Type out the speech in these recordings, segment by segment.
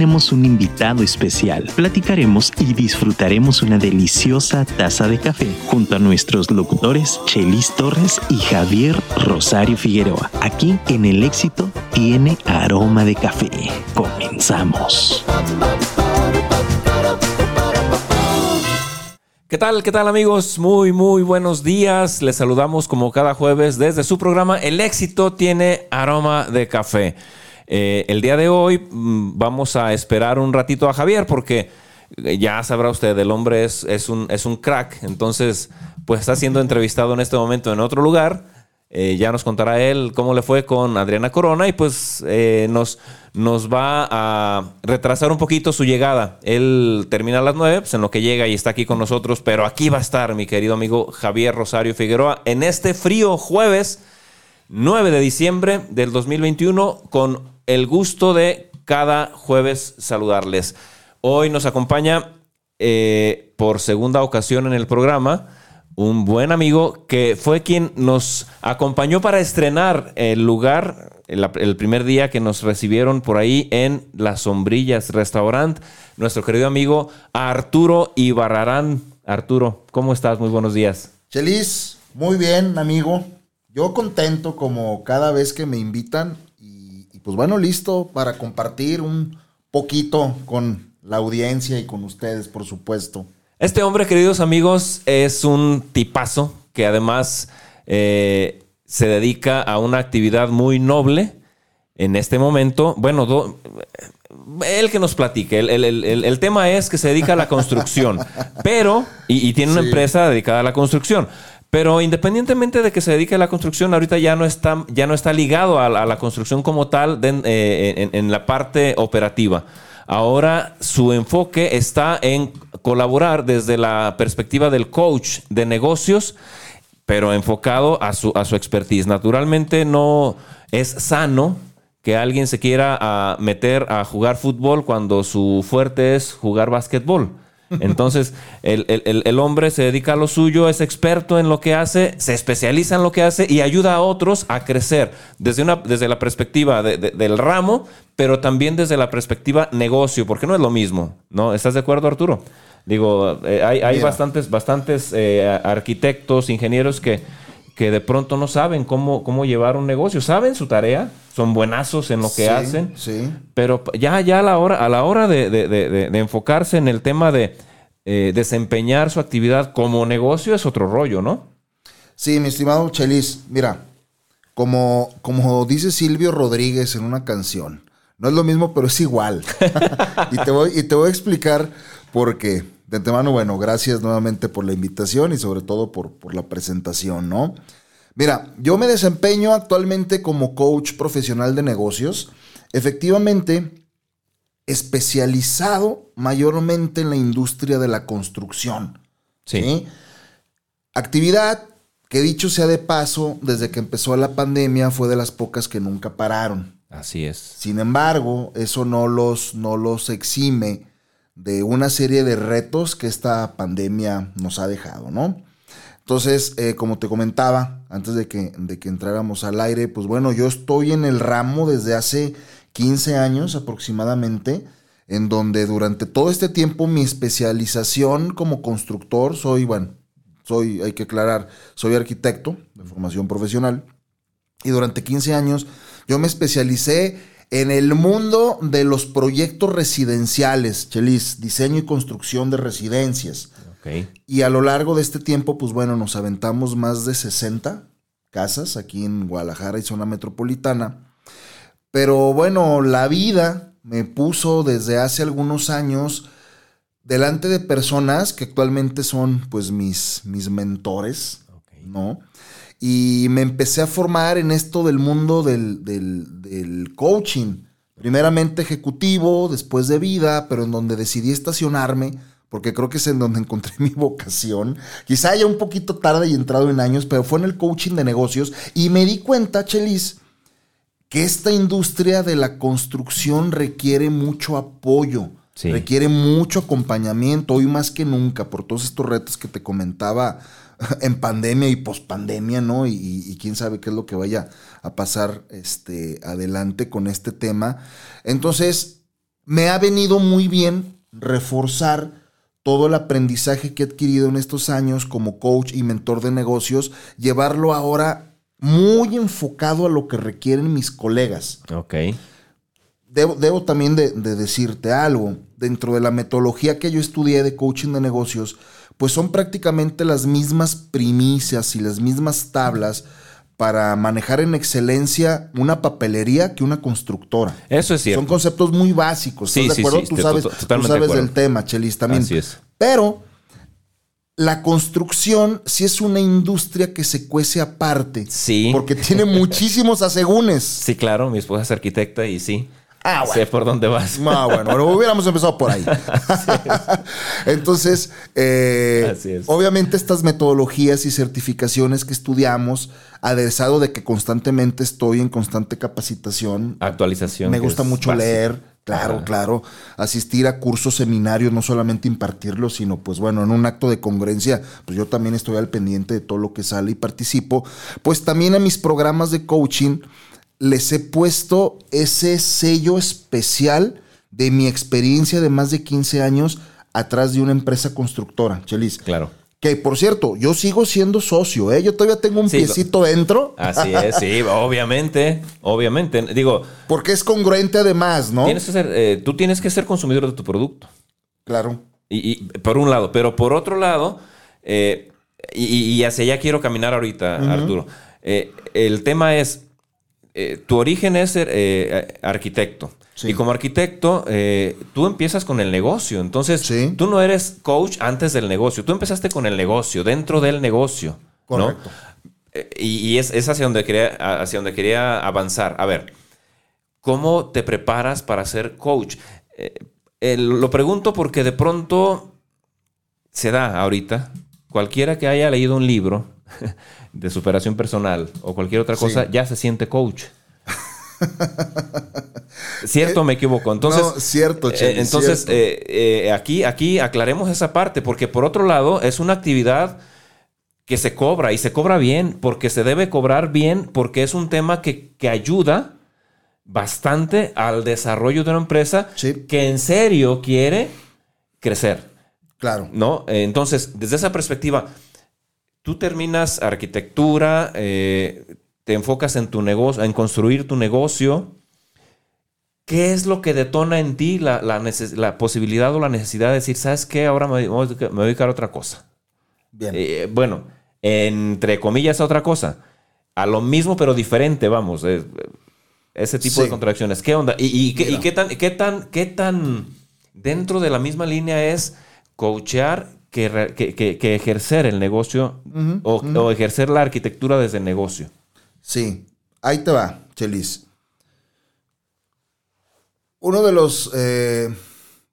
tenemos un invitado especial. Platicaremos y disfrutaremos una deliciosa taza de café junto a nuestros locutores Chelis Torres y Javier Rosario Figueroa. Aquí en El Éxito tiene aroma de café. Comenzamos. ¿Qué tal? ¿Qué tal amigos? Muy, muy buenos días. Les saludamos como cada jueves desde su programa El éxito tiene aroma de café. Eh, el día de hoy mm, vamos a esperar un ratito a Javier porque eh, ya sabrá usted, el hombre es, es, un, es un crack. Entonces, pues está siendo entrevistado en este momento en otro lugar eh, ya nos contará él cómo le fue con Adriana Corona y pues eh, nos, nos va a retrasar un poquito su llegada. Él termina a las 9, pues en lo que llega y está aquí con nosotros, pero aquí va a estar mi querido amigo Javier Rosario Figueroa en este frío jueves 9 de diciembre del 2021 con el gusto de cada jueves saludarles. Hoy nos acompaña eh, por segunda ocasión en el programa un buen amigo que fue quien nos acompañó para estrenar el lugar el, primer día que nos recibieron por ahí en Las Sombrillas Restaurant, nuestro querido amigo Arturo Ibarrarán. Arturo, ¿cómo estás? Muy buenos días. Chelis, muy bien, amigo. Yo contento como cada vez que me invitan y, y pues bueno, listo para compartir un poquito con la audiencia y con ustedes, por supuesto. Este hombre, queridos amigos, es un tipazo que además eh, se dedica a una actividad muy noble en este momento. Bueno, él que nos platique. El, tema es que se dedica a la construcción, pero, y, tiene una empresa dedicada a la construcción. Pero independientemente de que se dedique a la construcción, ahorita ya no está, ya no está ligado a, la construcción como tal eh, en la parte operativa. Ahora su enfoque está en colaborar desde la perspectiva del coach de negocios, pero enfocado a su, a su expertise. Naturalmente no es sano que alguien se quiera meter a jugar fútbol cuando su fuerte es jugar básquetbol. Entonces, el, hombre se dedica a lo suyo, es experto en lo que hace, se especializa en lo que hace y ayuda a otros a crecer desde, una, desde la perspectiva del ramo, pero también desde la perspectiva negocio, porque no es lo mismo, ¿no? ¿Estás de acuerdo, Arturo? Digo, eh, hay, bastantes, bastantes eh, arquitectos, ingenieros que, que de pronto no saben cómo, cómo llevar un negocio, saben su tarea, son buenazos en lo que hacen, sí. pero ya, ya a la hora, a la hora de, enfocarse en el tema de eh, desempeñar su actividad como negocio es otro rollo, ¿no? Sí, mi estimado Chelis, mira, como, como dice Silvio Rodríguez en una canción, no es lo mismo, pero es igual. y, te voy, y te voy a explicar por qué. De antemano, bueno, gracias nuevamente por la invitación y sobre todo por, por la presentación, ¿no? Mira, yo me desempeño actualmente como coach profesional de negocios, efectivamente especializado mayormente en la industria de la construcción. Sí. Actividad que dicho sea de paso, desde que empezó la pandemia fue de las pocas que nunca pararon. Así es. Sin embargo, eso no los, no los exime de una serie de retos que esta pandemia nos ha dejado, ¿no? Entonces, eh, como te comentaba, antes de que, de que entráramos al aire, pues bueno, yo estoy en el ramo desde hace 15 años aproximadamente, en donde durante todo este tiempo mi especialización como constructor, soy, bueno, soy, hay que aclarar, soy arquitecto de formación profesional, y durante 15 años yo me especialicé en el mundo de los proyectos residenciales, Chelis, diseño y construcción de residencias. Y a lo largo de este tiempo, pues bueno, nos aventamos más de 60 casas aquí en Guadalajara y zona metropolitana. Pero bueno, la vida me puso desde hace algunos años delante de personas que actualmente son pues mis, mis mentores, ¿no? Y me empecé a formar en esto del mundo del, del, del coaching. Primeramente ejecutivo, después de vida, pero en donde decidí estacionarme porque creo que es en donde encontré mi vocación. Quizá haya un poquito tarde y entrado en años, pero fue en el coaching de negocios y me di cuenta, Chelis, que esta industria de la construcción requiere mucho apoyo, requiere mucho acompañamiento, hoy más que nunca, por todos estos retos que te comentaba en pandemia y pospandemia, ¿no? Y, y, quién sabe qué es lo que vaya a pasar este, adelante con este tema. Entonces, me ha venido muy bien reforzar todo el aprendizaje que he adquirido en estos años como coach y mentor de negocios, llevarlo ahora muy enfocado a lo que requieren mis colegas. Ok. Debo, debo también de, de decirte algo. Dentro de la metodología que yo estudié de coaching de negocios, pues son prácticamente las mismas primicias y las mismas tablas para manejar en excelencia una papelería que una constructora. Eso es cierto. Son conceptos muy básicos. Sí, ¿Estás sí, de acuerdo? sí, tú sabes, tú de sabes del tema, Chelis, también. Así es. Pero la construcción sí es una industria que se cuece aparte. Sí. Porque tiene muchísimos asegúnes. Sí, claro, mi esposa es arquitecta y sí. Ah, Sé por dónde vas. Ah, bueno, bueno, hubiéramos empezado por ahí. Entonces, eh, Así es. obviamente estas metodologías y certificaciones que estudiamos, aderezado de que constantemente estoy en constante capacitación, Actualización. me gusta mucho leer, claro, Ajá. claro, asistir a cursos, seminarios, no solamente impartirlos, sino pues bueno, en un acto de congruencia, pues yo también estoy al pendiente de todo lo que sale y participo, pues también a mis programas de coaching les he puesto ese sello especial de mi experiencia de más de 15 años atrás de una empresa constructora, Chelis. Claro. Que por cierto, yo sigo siendo socio, ¿eh? Yo todavía tengo un Sí, piecito dentro. Así es, sí, obviamente. Obviamente. Digo, Porque es congruente además, ¿no? tienes que ser, eh, tú tienes que ser consumidor de tu producto. Claro. Y, y por un lado, pero por otro lado, eh, y, y hacia allá quiero caminar ahorita, Arturo. Eh, el tema es, eh, tu origen es ser eh, arquitecto. Sí. Y como arquitecto, eh, tú empiezas con el negocio. Entonces, Sí. tú no eres coach antes del negocio. Tú empezaste con el negocio, dentro del negocio. Correcto. Eh, Y, y es, es hacia, donde quería, hacia donde quería avanzar. A ver, ¿cómo te preparas para ser coach? Eh, eh, lo pregunto porque de pronto se da ahorita. Cualquiera que haya leído un libro de superación personal o cualquier otra cosa Sí. ya se siente coach. ¿Cierto o me equivoco? Entonces, No, cierto, eh, Cheli, entonces cierto. eh, eh, aquí, aquí aclaremos esa parte, porque por otro lado es una actividad que se cobra y se cobra bien, porque se debe cobrar bien, porque es un tema que, que ayuda bastante al desarrollo de una empresa Sí. que en serio quiere crecer, Claro. ¿no? Eh, Entonces, desde esa perspectiva, tú terminas arquitectura, eh, te enfocas en tu negocio, en construir tu negocio. ¿Qué es lo que detona en ti la, la neces- la posibilidad o la necesidad de decir, ¿sabes qué? Ahora me, me voy a dedicar- a otra cosa. Bien. Eh, bueno, entre comillas, a otra cosa. A lo mismo, pero diferente, vamos. eh, ese tipo Sí. de contradicciones. ¿Qué onda? ¿Y, y qué, y qué tan, qué, tan, qué tan dentro de la misma línea es coachear que, que- que- que ejercer el negocio o, o ejercer la arquitectura desde el negocio? Sí. Ahí te va, Chelis. Uno de los, eh,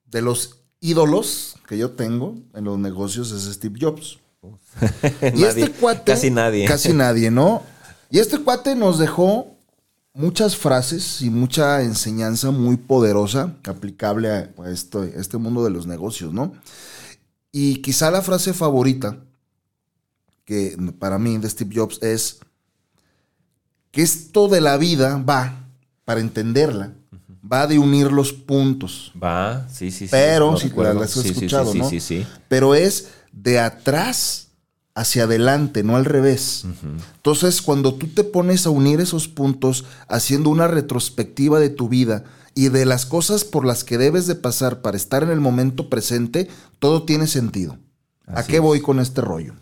de los ídolos que yo tengo en los negocios es Steve Jobs. Y Nadie, este cuate. Casi nadie. Casi nadie, ¿no? Y este cuate nos dejó muchas frases y mucha enseñanza muy poderosa aplicable a, a esto- este mundo de los negocios, ¿no? Y quizá la frase favorita que para mí de Steve Jobs es que esto de la vida va, para entenderla, va de unir los puntos. Va, sí, sí, sí. Pero, si la has Sí, sí, sí, escuchado, sí, ¿no? Sí, sí, pero es de atrás hacia adelante, no al revés. Entonces, cuando tú te pones a unir esos puntos, haciendo una retrospectiva de tu vida y de las cosas por las que debes de pasar para estar en el momento presente, todo tiene sentido. ¿A qué es. voy con este rollo?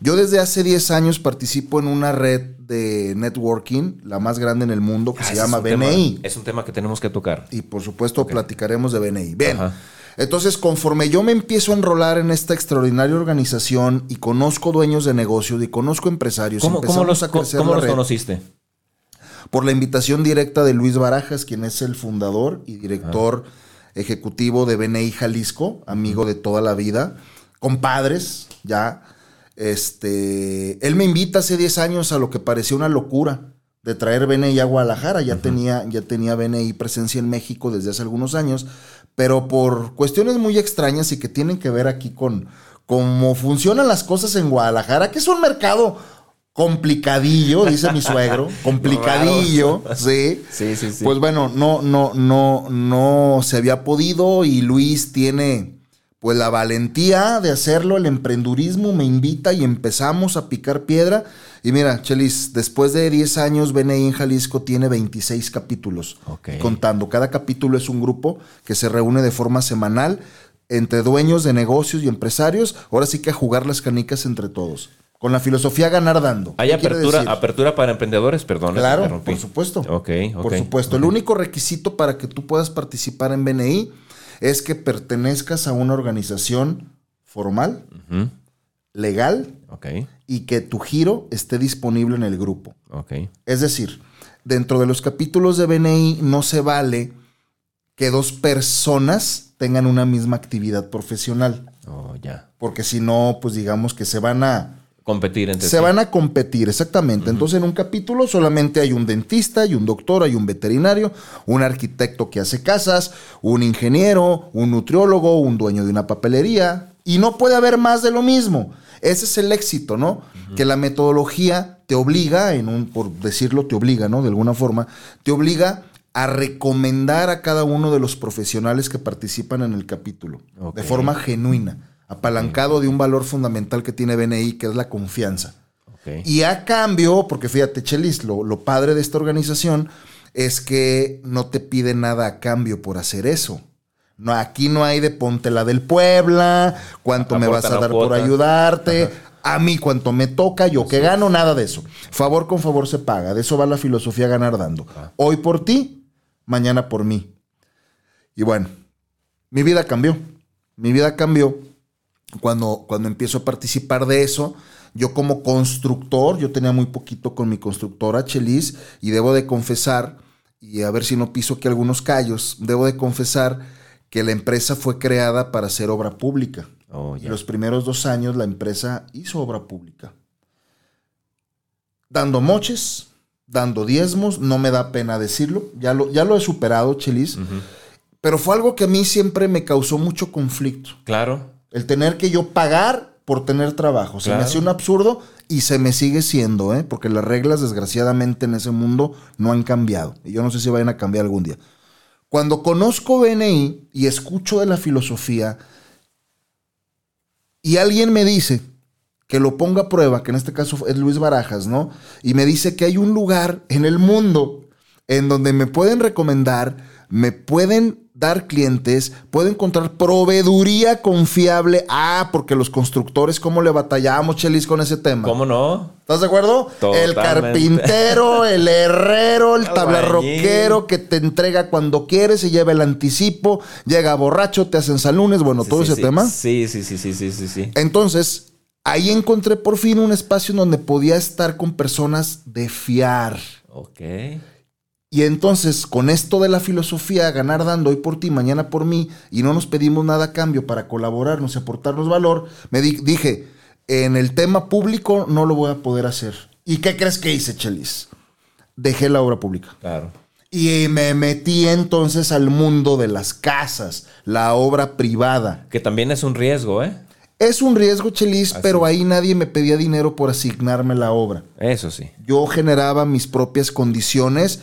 Yo desde hace 10 años participo en una red de networking, la más grande en el mundo, que Ah, se llama es un tema- BNI. es un tema que tenemos que tocar. Y por supuesto platicaremos de BNI. Bien. Ajá. Entonces, conforme yo me empiezo a enrolar en esta extraordinaria organización y conozco dueños de negocios y conozco empresarios, ¿Cómo, los, a crecer cómo los conociste? Por la invitación directa de Luis Barajas, quien es el fundador y director ejecutivo de BNI Jalisco, amigo de toda la vida, compadres, ya. Este, él me invita hace 10 años a lo que parecía una locura de traer BNI a Guadalajara. Ya, tenía, ya tenía BNI presencia en México desde hace algunos años, pero por cuestiones muy extrañas y que tienen que ver aquí con cómo funcionan las cosas en Guadalajara, que es un mercado complicadillo, dice mi suegro, complicadillo, sí. Sí, sí, sí. Pues bueno, no, no, no, no se había podido y Luis tiene pues la valentía de hacerlo, el emprendurismo me invita y empezamos a picar piedra. Y mira, Chelis, después de 10 años, BNI en Jalisco tiene 26 capítulos. Contando, cada capítulo es un grupo que se reúne de forma semanal entre dueños de negocios y empresarios. Ahora sí que a jugar las canicas entre todos. Con la filosofía ganar dando. ¿Hay ¿Qué quiere apertura, apertura para emprendedores? Perdón. Claro, por supuesto. Ok, ok. Por supuesto. El único requisito para que tú puedas participar en BNI es que pertenezcas a una organización formal, legal Ok, y que tu giro esté disponible en el grupo. ok. Es decir, dentro de los capítulos de BNI no se vale que dos personas tengan una misma actividad profesional, Oh, ya. porque si no, pues digamos que se van a Competir entre se sí. van a competir, exactamente. Entonces, en un capítulo solamente hay un dentista, hay un doctor, hay un veterinario, un arquitecto que hace casas, un ingeniero, un nutriólogo, un dueño de una papelería. Y no puede haber más de lo mismo. Ese es el éxito, ¿no? Que la metodología te obliga, en un, por decirlo, te obliga, ¿no? De alguna forma, te obliga a recomendar a cada uno de los profesionales que participan en el capítulo. De forma genuina, apalancado de un valor fundamental que tiene BNI, que es la confianza. Y a cambio, porque fíjate, Chelis, lo, lo padre de esta organización es que no te pide nada a cambio por hacer eso. No, aquí no hay de ponte la del Puebla, cuánto me vas a dar por ayudarte, a mí cuánto me toca, yo que gano, nada de eso. Favor con favor se paga, de eso va la filosofía ganar dando. Hoy por ti, mañana por mí. Y bueno, mi vida cambió. Mi vida cambió cuando, cuando empiezo a participar de eso. Yo como constructor, yo tenía muy poquito con mi constructora Chelis y debo de confesar, y a ver si no piso aquí algunos callos, debo de confesar que la empresa fue creada para hacer obra pública. Oh, los primeros dos años la empresa hizo obra pública. Dando moches, dando diezmos, no me da pena decirlo, ya lo, ya lo he superado, Chelis, pero fue algo que a mí siempre me causó mucho conflicto. Claro. El tener que yo pagar por tener trabajo. Se me hacía un absurdo y se me sigue siendo, ¿eh? porque las reglas desgraciadamente en ese mundo no han cambiado. Y yo no sé si vayan a cambiar algún día. Cuando conozco BNI y escucho de la filosofía y alguien me dice que lo ponga a prueba, que en este caso es Luis Barajas, ¿no? Y me dice que hay un lugar en el mundo en donde me pueden recomendar, me pueden dar clientes, puedo encontrar proveeduría confiable. Ah, porque los constructores, ¿cómo le batallamos, Chelis, con ese tema? ¿Cómo no? ¿Estás de acuerdo? El Totalmente. carpintero, el herrero, el tablarroquero que te entrega cuando quieres y lleva el anticipo, llega borracho, te hacen salones, bueno, Sí, todo sí, ese sí. tema. Sí, sí, sí, sí, sí, sí, sí. Entonces, ahí encontré por fin un espacio en donde podía estar con personas de fiar. Ok. Y entonces, con esto de la filosofía, ganar dando hoy por ti, mañana por mí, y no nos pedimos nada a cambio para colaborarnos y aportarnos valor, me di- dije, en el tema público no lo voy a poder hacer. ¿Y qué crees que hice, Chelis? Dejé la obra pública. Claro. Y me metí entonces al mundo de las casas, la obra privada. Que también es un riesgo, ¿eh? Es un riesgo, Chelis, Así pero ahí nadie me pedía dinero por asignarme la obra. Eso sí. Yo generaba mis propias condiciones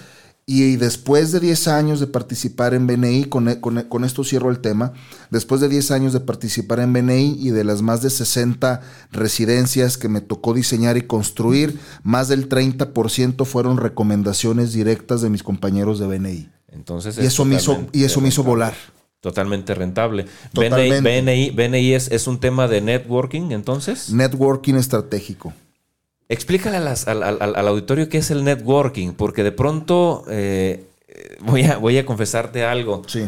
y después de 10 años de participar en BNI, con, e- con e- con esto cierro el tema, después de 10 años de participar en BNI y de las más de 60 residencias que me tocó diseñar y construir, más del 30% fueron recomendaciones directas de mis compañeros de BNI. Entonces Y es eso me hizo, y eso me hizo volar. Totalmente rentable. Totalmente. BNI, BNI, BNI es, es un tema de networking, entonces. Networking estratégico. Explícale a las- al, al- al- auditorio qué es el networking, porque de pronto eh, voy, a, voy a confesarte algo. Sí.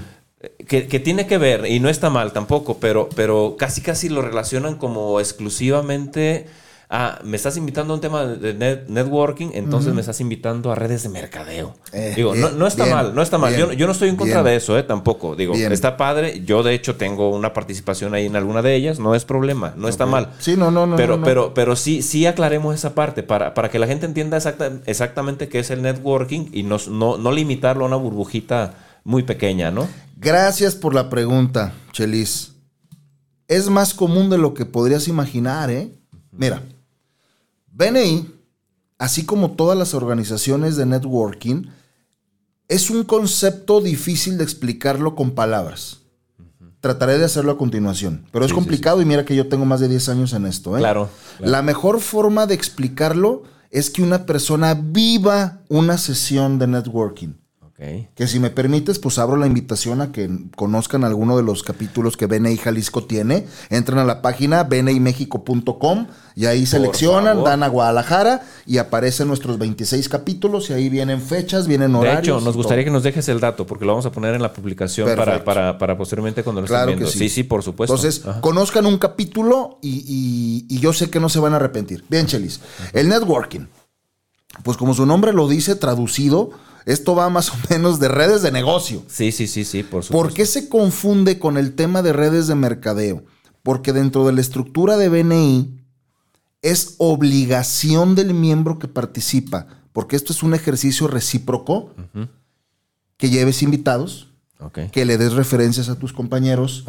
Que, que tiene que ver, y no está mal tampoco, pero, pero casi casi lo relacionan como exclusivamente a, me estás invitando a un tema de net- networking, entonces me estás invitando a redes de mercadeo. Eh, Digo, no, bien, no está bien, mal, no está mal. bien, Yo, yo no estoy en contra de eso, eh, tampoco. Digo, está padre. Yo, de hecho, tengo una participación ahí en alguna de ellas, no es problema, no está mal. Sí, no, no, no. Pero, no, no. pero, pero sí, sí aclaremos esa parte para, para que la gente entienda exacta- exactamente qué es el networking y no, no, no limitarlo a una burbujita muy pequeña, ¿no? Gracias por la pregunta, Chelis. Es más común de lo que podrías imaginar, ¿eh? Mira, BNI así como todas las organizaciones de networking, es un concepto difícil de explicarlo con palabras. Trataré de hacerlo a continuación, pero es Sí, sí, complicado y mira que yo tengo más de 10 años en esto. ¿eh? Claro, claro. La mejor forma de explicarlo es que una persona viva una sesión de networking. Que si me permites, pues abro la invitación a que conozcan alguno de los capítulos que BNI Jalisco tiene. Entran a la página bnimexico.com y ahí seleccionan, favor. dan a Guadalajara y aparecen nuestros 26 capítulos y ahí vienen fechas, vienen De horarios. hecho, y nos gustaría todo. que nos dejes el dato porque lo vamos a poner en la publicación para, para, para posteriormente cuando lo estén Claro que viendo. sí. sí, sí, por supuesto. Entonces, Ajá. conozcan un capítulo y, y- y yo sé que no se van a arrepentir. Bien, Chelis. El networking. Pues como su nombre lo dice, traducido, esto va más o menos de redes de negocio. Sí, sí, sí, sí, por supuesto. ¿Por qué se confunde con el tema de redes de mercadeo? Porque dentro de la estructura de BNI es obligación del miembro que participa, porque esto es un ejercicio recíproco, que lleves invitados, que le des referencias a tus compañeros,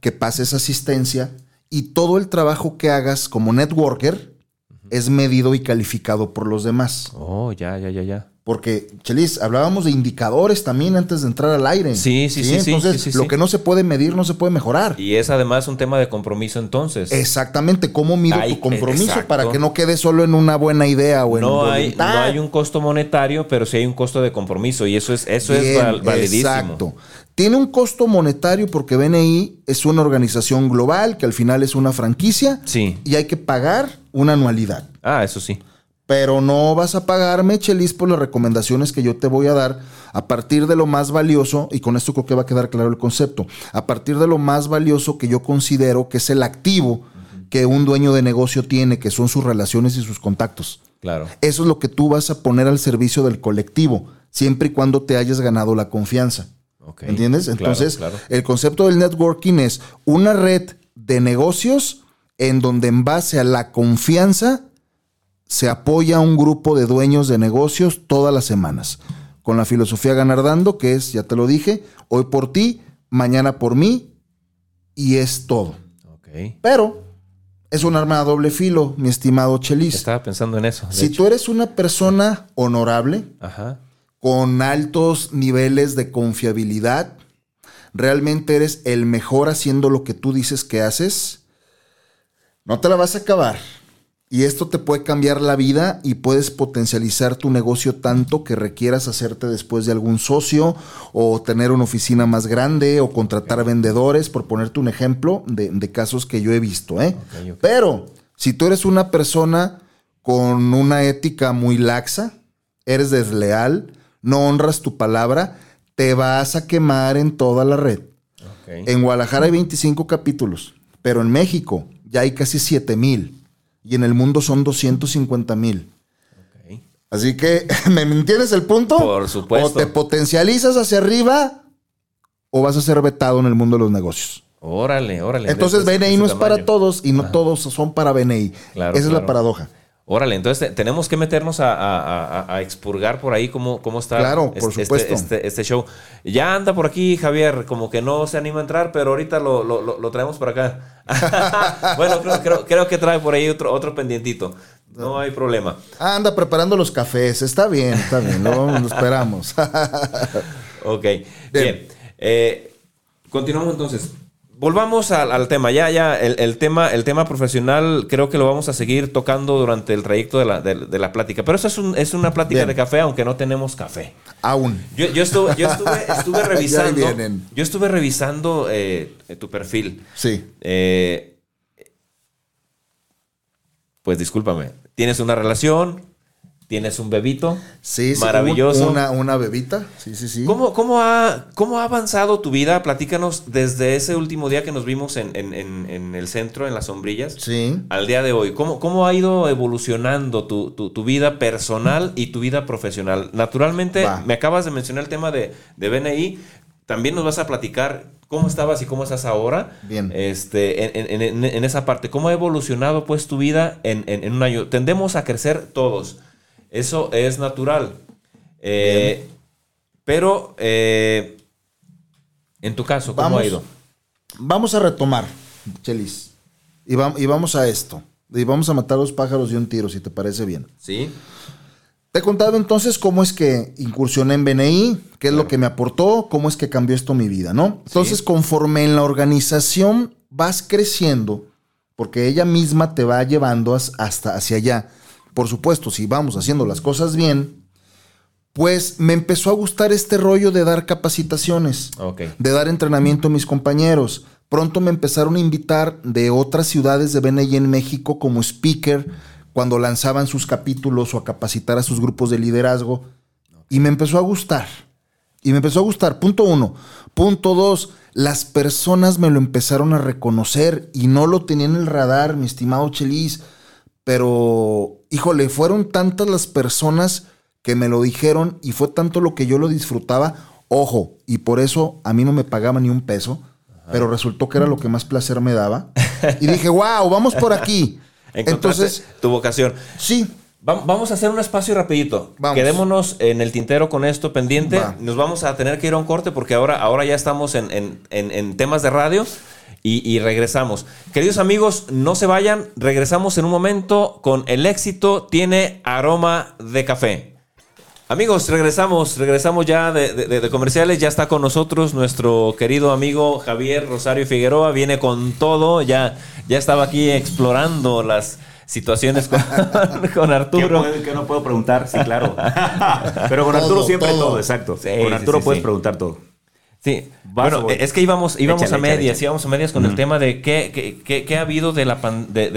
que pases asistencia y todo el trabajo que hagas como networker es medido y calificado por los demás. Oh, ya, ya, ya, ya. Porque, Chelis, hablábamos de indicadores también antes de entrar al aire. Sí, sí, sí, sí, Entonces, sí, sí, lo que no se puede medir no se puede mejorar. Y es además un tema de compromiso entonces. Exactamente, ¿cómo mido Hay- tu compromiso exacto. para que no quede solo en una buena idea o en no hay, no hay un costo monetario, pero sí hay un costo de compromiso y eso es, eso es val- validísimo. Exacto. Tiene un costo monetario porque BNI es una organización global que al final es una franquicia Sí. y hay que pagar una anualidad. Ah, eso sí. Pero no vas a pagarme, Chelis, por las recomendaciones que yo te voy a dar a partir de lo más valioso, y con esto creo que va a quedar claro el concepto, a partir de lo más valioso que yo considero que es el activo que un dueño de negocio tiene, que son sus relaciones y sus contactos. Claro. Eso es lo que tú vas a poner al servicio del colectivo, siempre y cuando te hayas ganado la confianza. Ok. ¿Entiendes? Claro, Entonces, claro. el concepto del networking es una red de negocios en donde en base a la confianza se apoya a un grupo de dueños de negocios todas las semanas. Con la filosofía ganar dando, que es, ya te lo dije, hoy por ti, mañana por mí, y es todo. Ok. Pero es un arma a doble filo, mi estimado Chelis. Estaba pensando en eso. Si hecho. tú eres una persona honorable, Ajá. con altos niveles de confiabilidad, realmente eres el mejor haciendo lo que tú dices que haces, no te la vas a acabar. Y esto te puede cambiar la vida y puedes potencializar tu negocio tanto que requieras hacerte después de algún socio o tener una oficina más grande o contratar vendedores, por ponerte un ejemplo de, de casos que yo he visto. ¿eh? Pero si tú eres una persona con una ética muy laxa, eres desleal, no honras tu palabra, te vas a quemar en toda la red. En Guadalajara hay 25 capítulos, pero en México ya hay casi 7 mil y en el mundo son 250 mil. Así que, ¿me entiendes el punto? Por supuesto. O te potencializas hacia arriba o vas a ser vetado en el mundo de los negocios. Órale, órale. Entonces BNI no es para todos y no todos son para BNI. Claro, Esa es la paradoja. Órale, entonces te- tenemos que meternos a, a- a- a expurgar por ahí cómo, cómo está Claro, por este, supuesto. Este, este- este show. Ya anda por aquí Javier, como que no se anima a entrar, pero ahorita lo, lo- traemos por acá. bueno, creo, creo- creo que trae por ahí otro, otro pendientito. No hay problema. Ah, anda preparando los cafés. Está bien, está bien. Lo, lo esperamos. Ok, bien. Eh, continuamos entonces. Volvamos al, al tema. Ya, ya, el, el tema, el tema profesional creo que lo vamos a seguir tocando durante el trayecto de la, de, de la plática. Pero eso es, un- es una plática Bien. de café, aunque no tenemos café. Aún. Yo, yo estuve, yo estuve, estuve revisando. yo estuve revisando eh, tu perfil. Sí. Eh, pues discúlpame. Tienes una relación, tienes un bebito. Sí, sí. Maravilloso. Una, una bebita. Sí, sí, sí. ¿Cómo, cómo, ha, ¿Cómo ha avanzado tu vida? Platícanos desde ese último día que nos vimos en, en- en- en el centro, en las sombrillas, Sí. al día de hoy. ¿Cómo, cómo ha ido evolucionando tu, tu- tu vida personal y tu vida profesional? Naturalmente, Va. me acabas de mencionar el tema de, de BNI. También nos vas a platicar cómo estabas y cómo estás ahora. Bien. Este, en, en- en- en esa parte. ¿Cómo ha evolucionado pues tu vida en un año? Tendemos a crecer todos. Eso es natural. Eh, pero, eh, en tu caso, ¿cómo Vamos. ha ido? Vamos a retomar, Chelis. Y, y vamos a esto. Y vamos a matar dos pájaros de un tiro, si te parece bien. Sí. Te he contado entonces cómo es que incursioné en BNI, qué es lo que me aportó, cómo es que cambió esto mi vida, ¿no? Entonces, conforme en la organización vas creciendo, porque ella misma te va llevando hasta hacia allá. Por supuesto, si vamos haciendo las cosas bien, pues me empezó a gustar este rollo de dar capacitaciones, de dar entrenamiento a mis compañeros. Pronto me empezaron a invitar de otras ciudades de BNI en México como speaker cuando lanzaban sus capítulos o a capacitar a sus grupos de liderazgo. Y me empezó a gustar. Y me empezó a gustar. Punto uno. Punto dos. Las personas me lo empezaron a reconocer y no lo tenía en el radar, mi estimado Chelis. Pero, híjole, fueron tantas las personas que me lo dijeron y fue tanto lo que yo lo disfrutaba. Ojo, y por eso a mí no me pagaba ni un peso, pero resultó que era lo que más placer me daba. Y dije, wow, vamos por aquí. Entonces, tu vocación. Sí. vamos a hacer un espacio rapidito. Quedémonos en el tintero con esto pendiente. Nos vamos a tener que ir a un corte porque ahora, ahora ya estamos en, temas de radio y, y, regresamos. Queridos amigos, no se vayan. Regresamos en un momento con el éxito tiene aroma de café. Amigos, regresamos, regresamos ya de, comerciales. Ya está con nosotros nuestro querido amigo Javier Rosario Figueroa. Viene con todo. Ya, ya estaba aquí explorando las situaciones con, Arturo. ¿Qué, no puedo preguntar? Sí, claro. Pero con Arturo siempre todo, exacto. con Arturo puedes preguntar todo. Sí, bueno, es que íbamos, íbamos a medias, íbamos a medias con el tema de qué, qué, qué, ha habido de la de,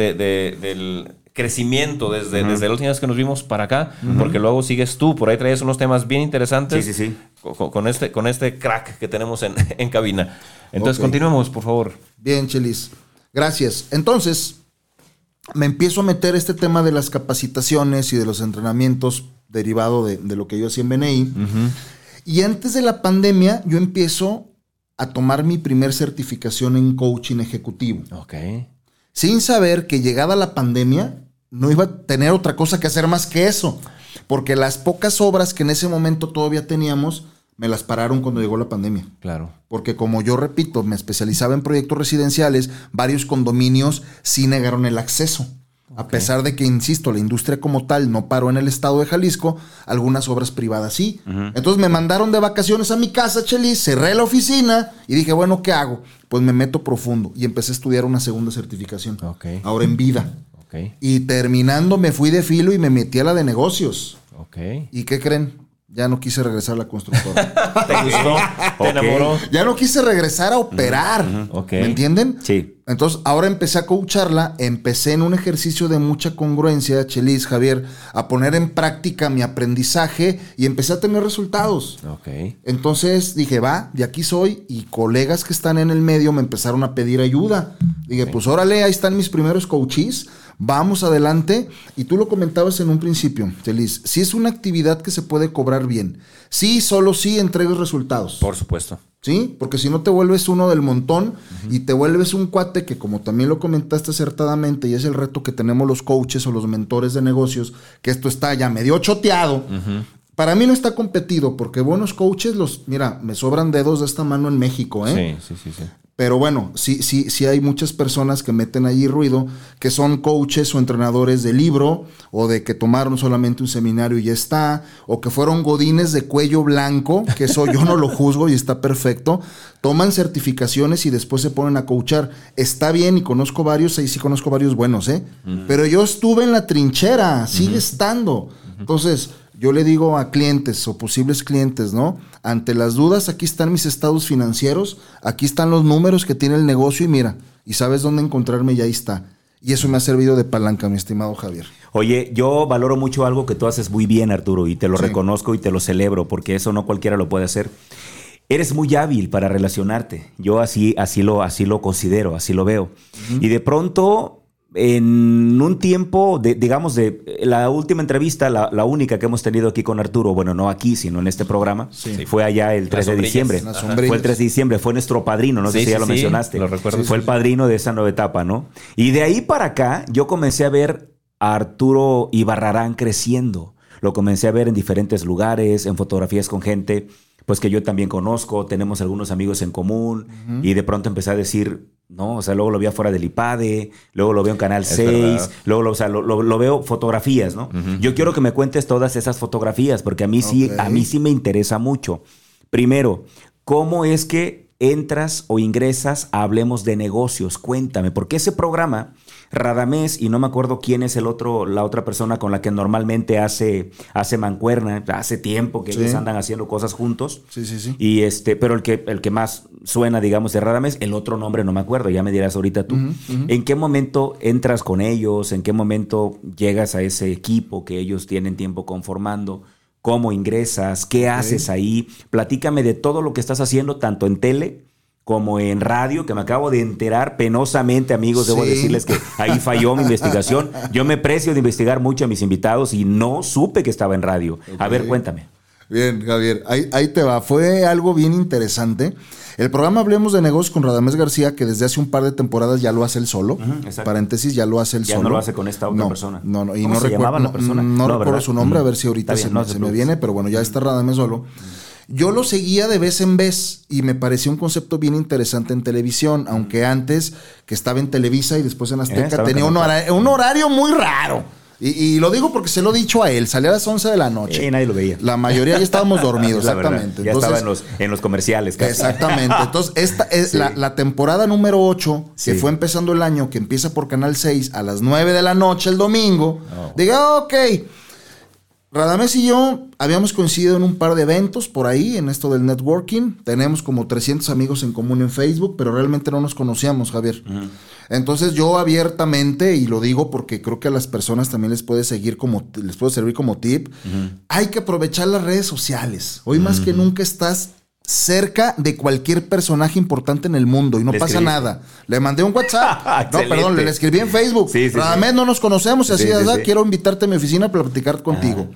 del crecimiento desde, desde la última vez que nos vimos para acá, porque luego sigues tú, por ahí traes unos temas bien interesantes sí, sí, sí. Con, este, con este crack que tenemos en, en cabina. Entonces, continuemos, por favor. Bien, Chelis. Gracias. Entonces, me empiezo a meter este tema de las capacitaciones y de los entrenamientos derivado de, de lo que yo hacía en BNI. Y antes de la pandemia, yo empiezo a tomar mi primer certificación en coaching ejecutivo. Ok. Sin saber que llegada la pandemia, no iba a tener otra cosa que hacer más que eso. Porque las pocas obras que en ese momento todavía teníamos, me las pararon cuando llegó la pandemia. Claro. Porque como yo repito, me especializaba en proyectos residenciales, varios condominios sí negaron el acceso. A pesar de que, insisto, la industria como tal no paró en el estado de Jalisco, algunas obras privadas sí. Entonces me mandaron de vacaciones a mi casa, Chelis, cerré la oficina y dije, bueno, ¿qué hago? Pues me meto profundo y empecé a estudiar una segunda certificación. Ahora en vida. Y terminando me fui de filo y me metí a la de negocios. ¿Y qué creen? Ya no quise regresar a la constructora. ¿Te gustó? ¿Te enamoró? Ya no quise regresar a operar. ¿Me entienden? Sí. Entonces, ahora empecé a coacharla, empecé en un ejercicio de mucha congruencia, Chelis, Javier, a poner en práctica mi aprendizaje y empecé a tener resultados. Ok. Entonces dije, va, de aquí soy, y colegas que están en el medio me empezaron a pedir ayuda. Dije, pues órale, ahí están mis primeros coaches vamos adelante. Y tú lo comentabas en un principio, Feliz. Si es una actividad que se puede cobrar bien. Sí, solo sí entregues resultados. Por supuesto. ¿Sí? Porque si no te vuelves uno del montón y te vuelves un cuate que, como también lo comentaste acertadamente, y es el reto que tenemos los coaches o los mentores de negocios, que esto está ya medio choteado. Para mí no está competido, porque buenos coaches, los, mira, me sobran dedos de esta mano en México, ¿eh? Sí, sí, sí, sí. Pero bueno, sí, sí, sí hay muchas personas que meten allí ruido, que son coaches o entrenadores de libro, o de que tomaron solamente un seminario y ya está, o que fueron godines de cuello blanco, que eso yo no lo juzgo y está perfecto. Toman certificaciones y después se ponen a coachar. Está bien y conozco varios, ahí sí conozco varios buenos, ¿eh? Pero yo estuve en la trinchera, sigue estando. Entonces, yo le digo a clientes o posibles clientes, ¿no? Ante las dudas, aquí están mis estados financieros, aquí están los números que tiene el negocio y mira, y sabes dónde encontrarme y ahí está. Y eso me ha servido de palanca, mi estimado Javier. Oye, yo valoro mucho algo que tú haces muy bien, Arturo, y te lo reconozco y te lo celebro, porque eso no cualquiera lo puede hacer. Eres muy hábil para relacionarte. Yo así, así, lo, así lo considero, así lo veo. Y de pronto en un tiempo, de, digamos, de la última entrevista, la, única que hemos tenido aquí con Arturo, bueno, no aquí, sino en este programa, fue allá el 3 de diciembre. Fue el 3 de diciembre, fue nuestro padrino, no sé si ya lo mencionaste. Lo recuerdo. Fue el padrino de esa nueva etapa, ¿no? Y de ahí para acá, yo comencé a ver a Arturo Ibarrarán creciendo. Lo comencé a ver en diferentes lugares, en fotografías con gente, pues que yo también conozco, tenemos algunos amigos en común, y de pronto empecé a decir, ¿no? O sea, luego lo vi afuera del IPADE, luego lo veo en Canal Es 6, verdad. luego lo, o sea, lo, lo- lo veo fotografías, ¿no? Yo quiero que me cuentes todas esas fotografías, porque a mí sí, a mí sí me interesa mucho. Primero, ¿cómo es que entras o ingresas a Hablemos de Negocios? Cuéntame, porque ese programa, Radamés, y no me acuerdo quién es el otro, la otra persona con la que normalmente hace, hace mancuerna, hace tiempo que Sí. ellos andan haciendo cosas juntos. Sí, sí, sí. Y este, pero el que, el que más suena, digamos, de Radamés, el otro nombre no me acuerdo, ya me dirás ahorita tú. ¿En qué momento entras con ellos? ¿En qué momento llegas a ese equipo que ellos tienen tiempo conformando? ¿Cómo ingresas? ¿Qué haces ahí? Platícame de todo lo que estás haciendo, tanto en tele como en radio, que me acabo de enterar penosamente, amigos, debo Sí. decirles que ahí falló mi investigación. Yo me precio de investigar mucho a mis invitados y no supe que estaba en radio. A ver, cuéntame. Bien, Javier, ahí, ahí te va. Fue algo bien interesante. El programa Hablemos de Negocios con Radamés García, que desde hace un par de temporadas ya lo hace él solo. Paréntesis, ya lo hace él Ya solo. no lo hace con esta otra No, persona. No, no, y ¿Cómo no se recuerdo, llamaba la persona? No, No, recuerdo su nombre, a ver si ahorita se, me, se viene, pero bueno, ya está Radamés solo. Yo lo seguía de vez en vez y me pareció un concepto bien interesante en televisión, aunque antes que estaba en Televisa y después en Azteca estaba en tenía un horario, un horario muy raro. Y, y lo digo porque se lo he dicho a él, salía a las 11 de la noche. Sí, nadie lo veía. La mayoría ya estábamos dormidos, exactamente. Ya Entonces, estaba en los, en los comerciales. casi. Exactamente. Entonces, esta es Sí. la, la temporada número 8, que fue empezando el año, que empieza por Canal 6 a las 9 de la noche el domingo. Oh. Diga, ok. Radamés y yo habíamos coincidido en un par de eventos por ahí, en esto del networking. Tenemos como 300 amigos en común en Facebook, pero realmente no nos conocíamos, Javier. Entonces yo abiertamente, y lo digo porque creo que a las personas también les puede seguir como, les puede servir como tip, hay que aprovechar las redes sociales. Hoy más que nunca estás cerca de cualquier personaje importante en el mundo y no Le pasa nada. Le mandé un WhatsApp. no, perdón, le escribí en Facebook. Sí, sí, sí. Radamés, no nos conocemos y así, Sí, sí, ¿verdad? sí. quiero invitarte a mi oficina para platicar contigo.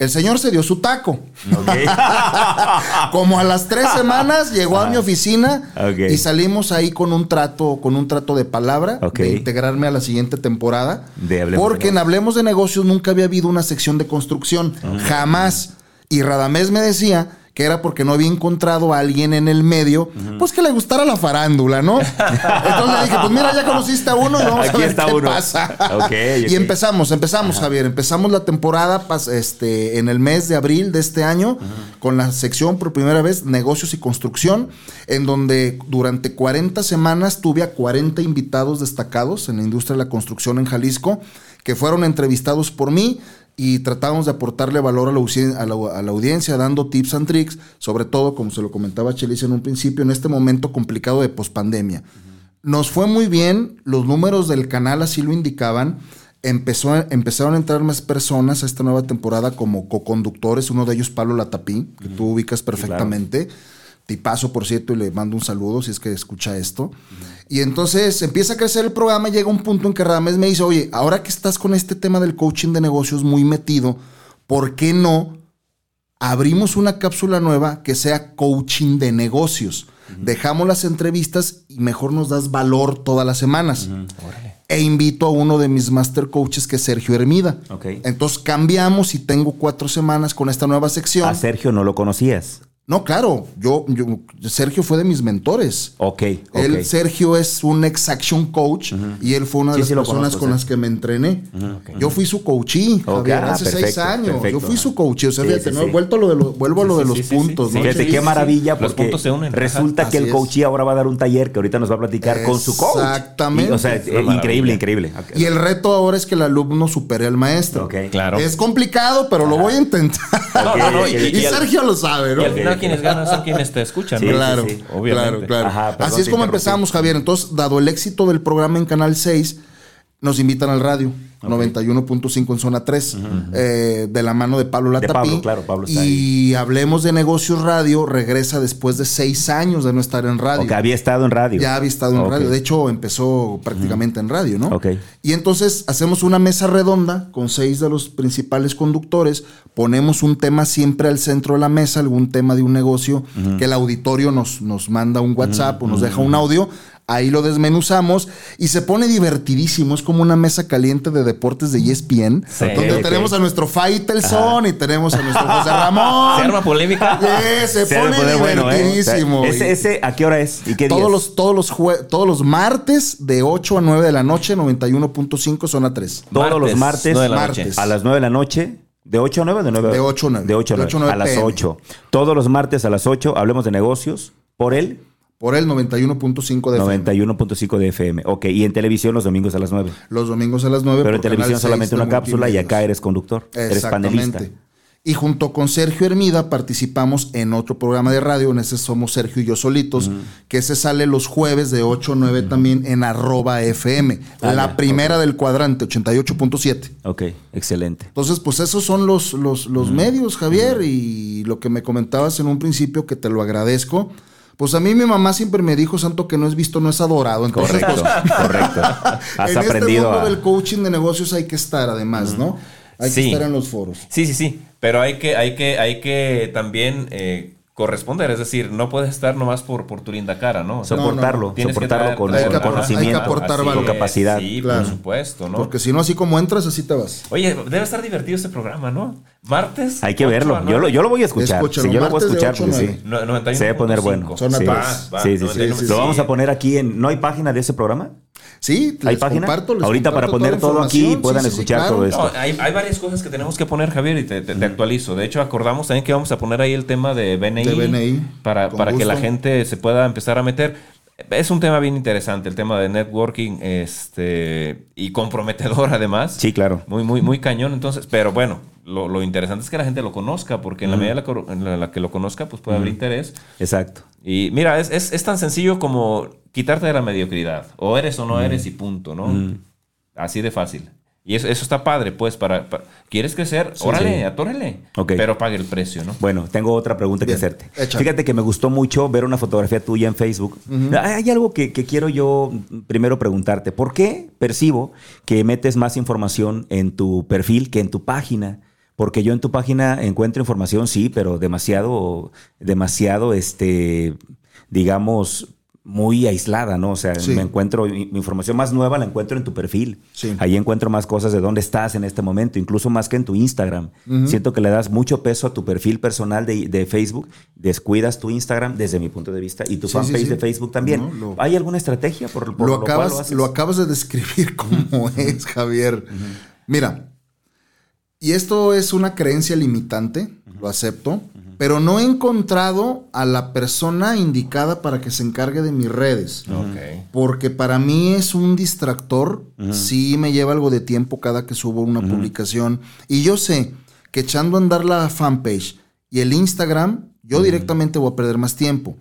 El señor se dio su taco. Como a las tres semanas llegó a mi oficina Ok. y salimos ahí con un trato, con un trato de palabra de integrarme a la siguiente temporada. De Hablemos porque de en Hablemos de Negocios nunca había habido una sección de construcción. Ah. Jamás. Y Radamés me decía que era porque no había encontrado a alguien en el medio, pues que le gustara la farándula, ¿no? Entonces le dije, pues mira, ya conociste a uno y vamos Aquí a ver está qué uno. pasa. Ok, ok. Y empezamos, empezamos, Javier. Empezamos la temporada este, en el mes de abril de este año con la sección por primera vez Negocios y Construcción, en donde durante 40 semanas tuve a 40 invitados destacados en la industria de la construcción en Jalisco, que fueron entrevistados por mí y tratamos de aportarle valor a la, a la- a la audiencia dando tips and tricks, sobre todo, como se lo comentaba Chelis en un principio, en este momento complicado de pospandemia. Nos fue muy bien, los números del canal así lo indicaban. Empezó, empezaron a entrar más personas a esta nueva temporada como coconductores, uno de ellos Pablo Latapí, que tú ubicas perfectamente. Tipazo, por cierto, y le mando un saludo si es que escucha esto. Y entonces empieza a crecer el programa y llega un punto en que Radamés me dice, oye, ahora que estás con este tema del coaching de negocios muy metido, ¿por qué no abrimos una cápsula nueva que sea coaching de negocios? Dejamos las entrevistas y mejor nos das valor todas las semanas. E invito a uno de mis master coaches que es Sergio Hermida. Entonces cambiamos y tengo cuatro semanas con esta nueva sección. A Sergio no lo conocías. No, claro, yo, yo- Sergio fue de mis mentores. Ok, ok. Él, Sergio, es un ex action coach y él fue una de Sí, las sí personas conozco, con sí. las que me entrené. Yo fui su coachee, Ok, Javier, ah, hace seis años. perfecto. Yo fui su coachee. O sea, Sí, fíjate, sí, ¿no? sí. Vuelto a lo de lo- vuelvo a lo de sí, los puntos, sí. ¿no? Fíjate Sí, qué sí, maravilla, sí. Los puntos se unen. resulta que el coachee ahora va a dar un taller que ahorita nos va a platicar con su coach. Exactamente. Y, o sea, eh, increíble, increíble. Y el reto ahora es que el alumno supere al maestro. Ok. Claro. Es complicado, pero lo voy a intentar. No, no, no, y, Sergio lo sabe, ¿no? Final quienes ganan son quienes te escuchan. Sí, ¿no? claro, sí, sí. Obviamente. claro, claro. Ajá, perdón, Así es como empezamos, Javier. Entonces, dado el éxito del programa en Canal 6, nos invitan al radio. 91.5 en zona 3, eh, de la mano de Pablo Latapí. Pablo, claro, Pablo está y Hablemos de Negocios Radio regresa después de seis años de no estar en radio. Ok, había estado en radio. Ya había estado en radio. De hecho, empezó prácticamente en radio, ¿no? Ok. Y entonces hacemos una mesa redonda con seis de los principales conductores. Ponemos un tema siempre al centro de la mesa, algún tema de un negocio, que el auditorio nos, nos manda un WhatsApp o nos deja un audio. Ahí lo desmenuzamos y se pone divertidísimo. Es como una mesa caliente de deportes de ESPN, Sí, donde ok. tenemos a nuestro Faitelson y tenemos a nuestro José Ramón. ¿Se arma polémica? Yeah, se Se pone poner bueno, ¿eh? divertidísimo. Ese, Y ese, ¿a qué hora es? ¿Y qué todos días? los, todos, los jue- todos los martes de 8 a 9 de la noche, 91.5, zona 3. Todos los martes, la martes. noche. a las 9 de la noche. ¿De 8 a 9 o de 9 De 8 a 9. De 8 a De 9. 8 a 9 a las PM. 8. Todos los martes a las 8 hablemos de negocios por el Por el 91.5 de FM. 91.5 de FM. Ok, y en televisión los domingos a las 9. Los domingos a las 9. Pero en televisión Canal 6 solamente una cápsula y acá eres conductor. Eres panelista. Exactamente. Y junto con Sergio Hermida participamos en otro programa de radio, en ese somos Sergio y yo solitos, que ese sale los jueves de 8 a 9 también en arroba FM. Ah, la primera del cuadrante, 88.7. Ok, excelente. Entonces, pues esos son los, los, los medios, Javier, y lo que me comentabas en un principio, que te lo agradezco. Pues a mí mi mamá siempre me dijo, Santo, que no es visto, no es adorado. Entonces, Correcto, pues, correcto. Has en aprendido este mundo a... del coaching de negocios hay que estar, además, ¿no? Hay Sí. que estar en los foros. Sí, sí, sí. Pero hay que, hay que, hay que también eh, corresponder. Es decir, no puedes estar nomás por, por tu linda cara, ¿no? O sea, No, no, soportarlo, no. tienes que soportarlo traer- con, Hay conocimiento, hay que aportar Así valor. es, con capacidad. Sí, Claro. por supuesto, ¿no? Porque si no, así como entras, así te vas. Oye, debe estar divertido este programa, ¿no? Martes. Hay que 8 a verlo. Yo 9. lo, yo lo voy a escuchar. Escúchalo, Sí, yo lo voy a escuchar 8 a porque 9. sí. No- 91.5. Se debe poner bueno. Zona sí. tres. Va, va, sí, sí, sí. 91.5. Lo vamos a poner aquí en... ¿No hay página de ese programa? Sí, ¿Hay les página? comparto, les Ahorita para poner todo aquí y puedan Sí, sí, sí, escuchar claro. todo esto. No, hay, hay varias cosas que tenemos que poner, Javier, y te, te- te actualizo. De hecho, acordamos también que vamos a poner ahí el tema de BNI. De BNI, Para, que la gente se pueda empezar a meter. Es un tema bien interesante, el tema de networking este, y comprometedor además. Sí, claro. Muy, muy, muy cañón, entonces. Pero bueno, lo, lo interesante es que la gente lo conozca, porque en la medida en la, cor- en la- la que lo conozca, pues puede haber interés. Exacto. Y mira, es, es, es tan sencillo como quitarte de la mediocridad. O eres o no eres y punto, ¿no? Así de fácil. Y eso, eso está padre, pues, para, para- ¿Quieres crecer? Órale, sí. atórale. Ok. Pero pague el precio, ¿no? Bueno, tengo otra pregunta que hacerte. échale. Fíjate que me gustó mucho ver una fotografía tuya en Facebook. hay, hay algo que, que quiero yo primero preguntarte. ¿Por qué percibo que metes más información en tu perfil que en tu página? Porque yo en tu página encuentro información, sí, pero demasiado, demasiado, este, digamos, muy aislada, ¿no? O sea, Sí. me encuentro, mi mi información más nueva la encuentro en tu perfil. Sí. Ahí encuentro más cosas de dónde estás en este momento, incluso más que en tu Instagram. Siento que le das mucho peso a tu perfil personal de, de Facebook, descuidas tu Instagram desde mi punto de vista y tu Sí, fanpage de Facebook también. No, lo- ¿Hay alguna estrategia por, por lo, lo, cual acabas, lo haces? lo acabas de describir como es, Javier. Mira, y esto es una creencia limitante, lo acepto, pero no he encontrado a la persona indicada para que se encargue de mis redes. Ok. Porque para mí es un distractor, sí me lleva algo de tiempo cada que subo una publicación. Y yo sé que echando a andar la fanpage y el Instagram, yo directamente voy a perder más tiempo.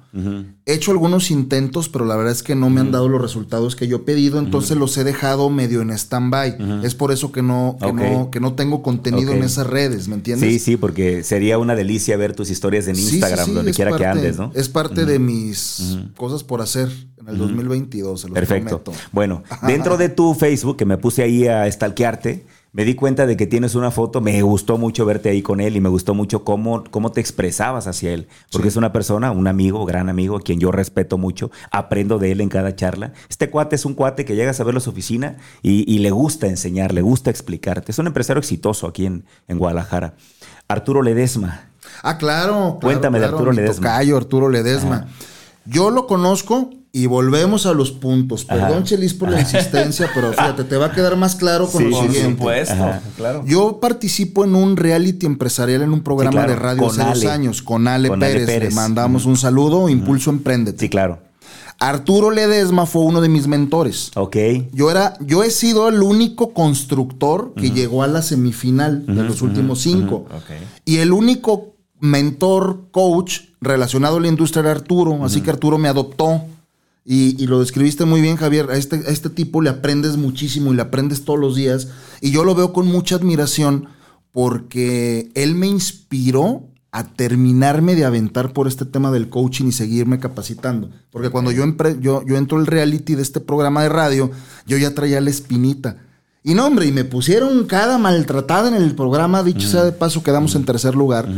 He hecho algunos intentos, pero la verdad es que no me han dado los resultados que yo he pedido, entonces los he dejado medio en stand-by. Es por eso que no, que, no, que no tengo contenido en esas redes, ¿me entiendes? Sí, sí, porque sería una delicia ver tus historias en Sí, sí, Instagram, sí, donde quiera que andes, ¿no? Es parte de mis cosas por hacer en el 2022, se los Perfecto. prometo. Bueno, dentro de tu Facebook, que me puse ahí a stalkearte, me di cuenta de que tienes una foto, me gustó mucho verte ahí con él y me gustó mucho cómo, cómo te expresabas hacia él, porque es una persona, un amigo, gran amigo, a quien yo respeto mucho, aprendo de él en cada charla. Este cuate es un cuate que llegas a verlo a su oficina y, y le gusta enseñar, le gusta explicarte. Es un empresario exitoso aquí en, en Guadalajara. Arturo Ledesma. Ah, claro. claro, Cuéntame de Arturo Ledesma. tocayo, Arturo Ledesma. Yo lo conozco y volvemos a los puntos. Perdón, Ajá. Chelis, por la insistencia, pero fíjate, te va a quedar más claro con Sí, lo Por siguiente. supuesto, Ajá. claro. Yo participo en un reality empresarial en un programa claro, de radio con hace dos años con Ale, Con Ale Pérez. Pérez. Le mandamos un saludo, Impulso Emprendete. Sí, claro. Arturo Ledesma fue uno de mis mentores. Ok. Yo era, yo he sido el único constructor que llegó a la semifinal de los últimos cinco. Ok. Y el único mentor, coach relacionado a la industria era Arturo. Así que Arturo me adoptó. Y, y lo describiste muy bien, Javier. A este, a este tipo le aprendes muchísimo y le aprendes todos los días. Y yo lo veo con mucha admiración porque él me inspiró a terminarme de aventar por este tema del coaching y seguirme capacitando. Porque cuando yo, yo, yo entro al reality de este programa de radio, yo ya traía la espinita. Y no, hombre, y me pusieron cada maltratada en el programa, dicho sea de paso, quedamos en tercer lugar.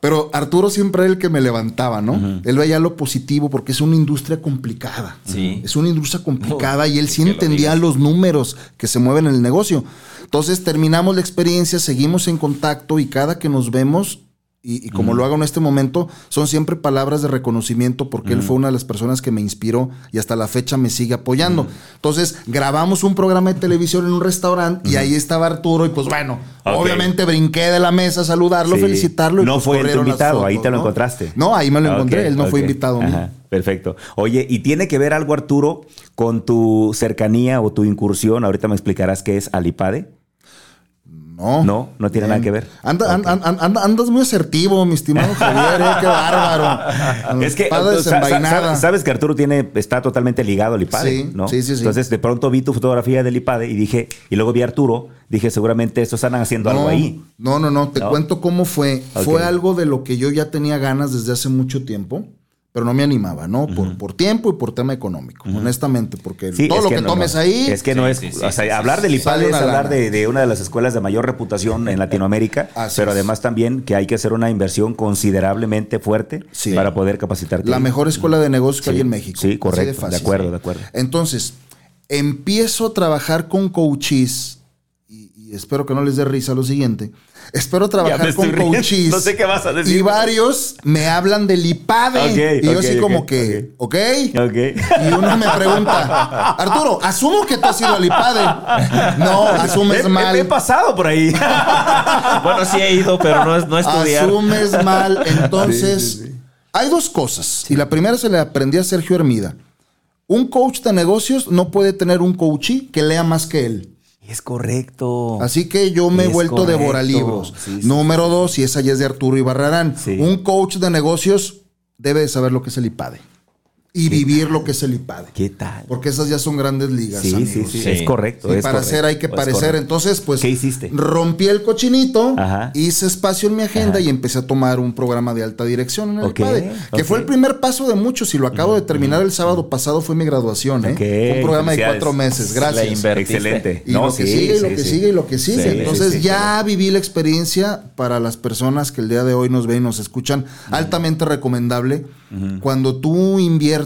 Pero Arturo siempre era el que me levantaba, ¿no? Él veía lo positivo porque es una industria complicada. Sí. Es una industria complicada y él sí lo entendía los números que se mueven en el negocio. Entonces terminamos la experiencia, seguimos en contacto y cada que nos vemos, y, y como lo hago en este momento, son siempre palabras de reconocimiento porque él fue una de las personas que me inspiró y hasta la fecha me sigue apoyando. Entonces grabamos un programa de televisión en un restaurante y ahí estaba Arturo y pues bueno, obviamente brinqué de la mesa a saludarlo, Sí. felicitarlo. Y No pues, fue las invitado, ahí te lo ¿no? encontraste. No, ahí me lo encontré, Ok, él no fue invitado. Ajá, perfecto. Oye, ¿y tiene que ver algo, Arturo, con tu cercanía o tu incursión? Ahorita me explicarás qué es Alipade. No. No, no tiene nada que ver. Anda, an- an- an- andas muy asertivo, mi estimado Javier, eh, qué bárbaro. Es que sabes que Arturo tiene, está totalmente ligado al IPADE, Sí, ¿no? sí, sí, sí. Entonces de pronto vi tu fotografía del IPADE y dije, y luego vi a Arturo, dije seguramente estos están haciendo algo ahí. No, no, no, te ¿No? cuento cómo fue. Fue algo de lo que yo ya tenía ganas desde hace mucho tiempo, pero no me animaba, ¿no? Por, por tiempo y por tema económico, honestamente, porque Sí, todo lo que, no, tomes no. ahí. Es que no es. sí, sí, o sea, sí, hablar del Sale es hablar de, de una de las escuelas de mayor reputación en Latinoamérica, Así pero es. además también que hay que hacer una inversión considerablemente fuerte Sí. para poder capacitarte. La mejor escuela de negocios que Sí, hay en México. sí, correcto, de fácil. acuerdo, de acuerdo. Entonces, empiezo a trabajar con coaches y, espero que no les dé risa lo siguiente. Espero trabajar con riendo. coaches. No sé qué vas a decir. Y varios me hablan del IPADE. Y yo ok, así como que, ¿ok? Ok. Y uno me pregunta, Arturo, asumo que tú has ido al IPADE. No, asumes He- he- mal. He, pasado por ahí. Bueno, sí he ido, pero no es no estudiar. Asumes mal. Entonces, hay dos cosas. Y la primera se le aprendí a Sergio Hermida. Un coach de negocios no puede tener un coachee que lea más que él. Es correcto. Así que yo me he vuelto correcto. devora libros. Sí, sí, Número dos, y esa ya es de Arturo Ibarrarán. Sí. Un coach de negocios debe de saber lo que es el IPADE. Y vivir lo que es el IPADE. ¿Qué tal? Porque esas ya son grandes ligas. Sí, sí, amigos. sí, Sí. Es correcto. Y es para correcto, hacer hay que es parecer. correcto. Entonces, pues. ¿Qué hiciste? Rompí el cochinito, Ajá. hice espacio en mi agenda Ajá. y empecé a tomar un programa de alta dirección en el Ok, IPADE, Que ok. fue el primer paso de muchos y lo acabo de terminar el sábado pasado, fue mi graduación. ¿eh? Ok, Fue un programa de cuatro meses. La Gracias. invertiste. Excelente. Y lo que sí, sigue, y lo sí, que sí. sigue, y lo que sigue. Sí, Entonces sí, sí, ya viví la experiencia para las personas que el día de hoy nos ven y nos escuchan. Altamente recomendable. Cuando tú inviertes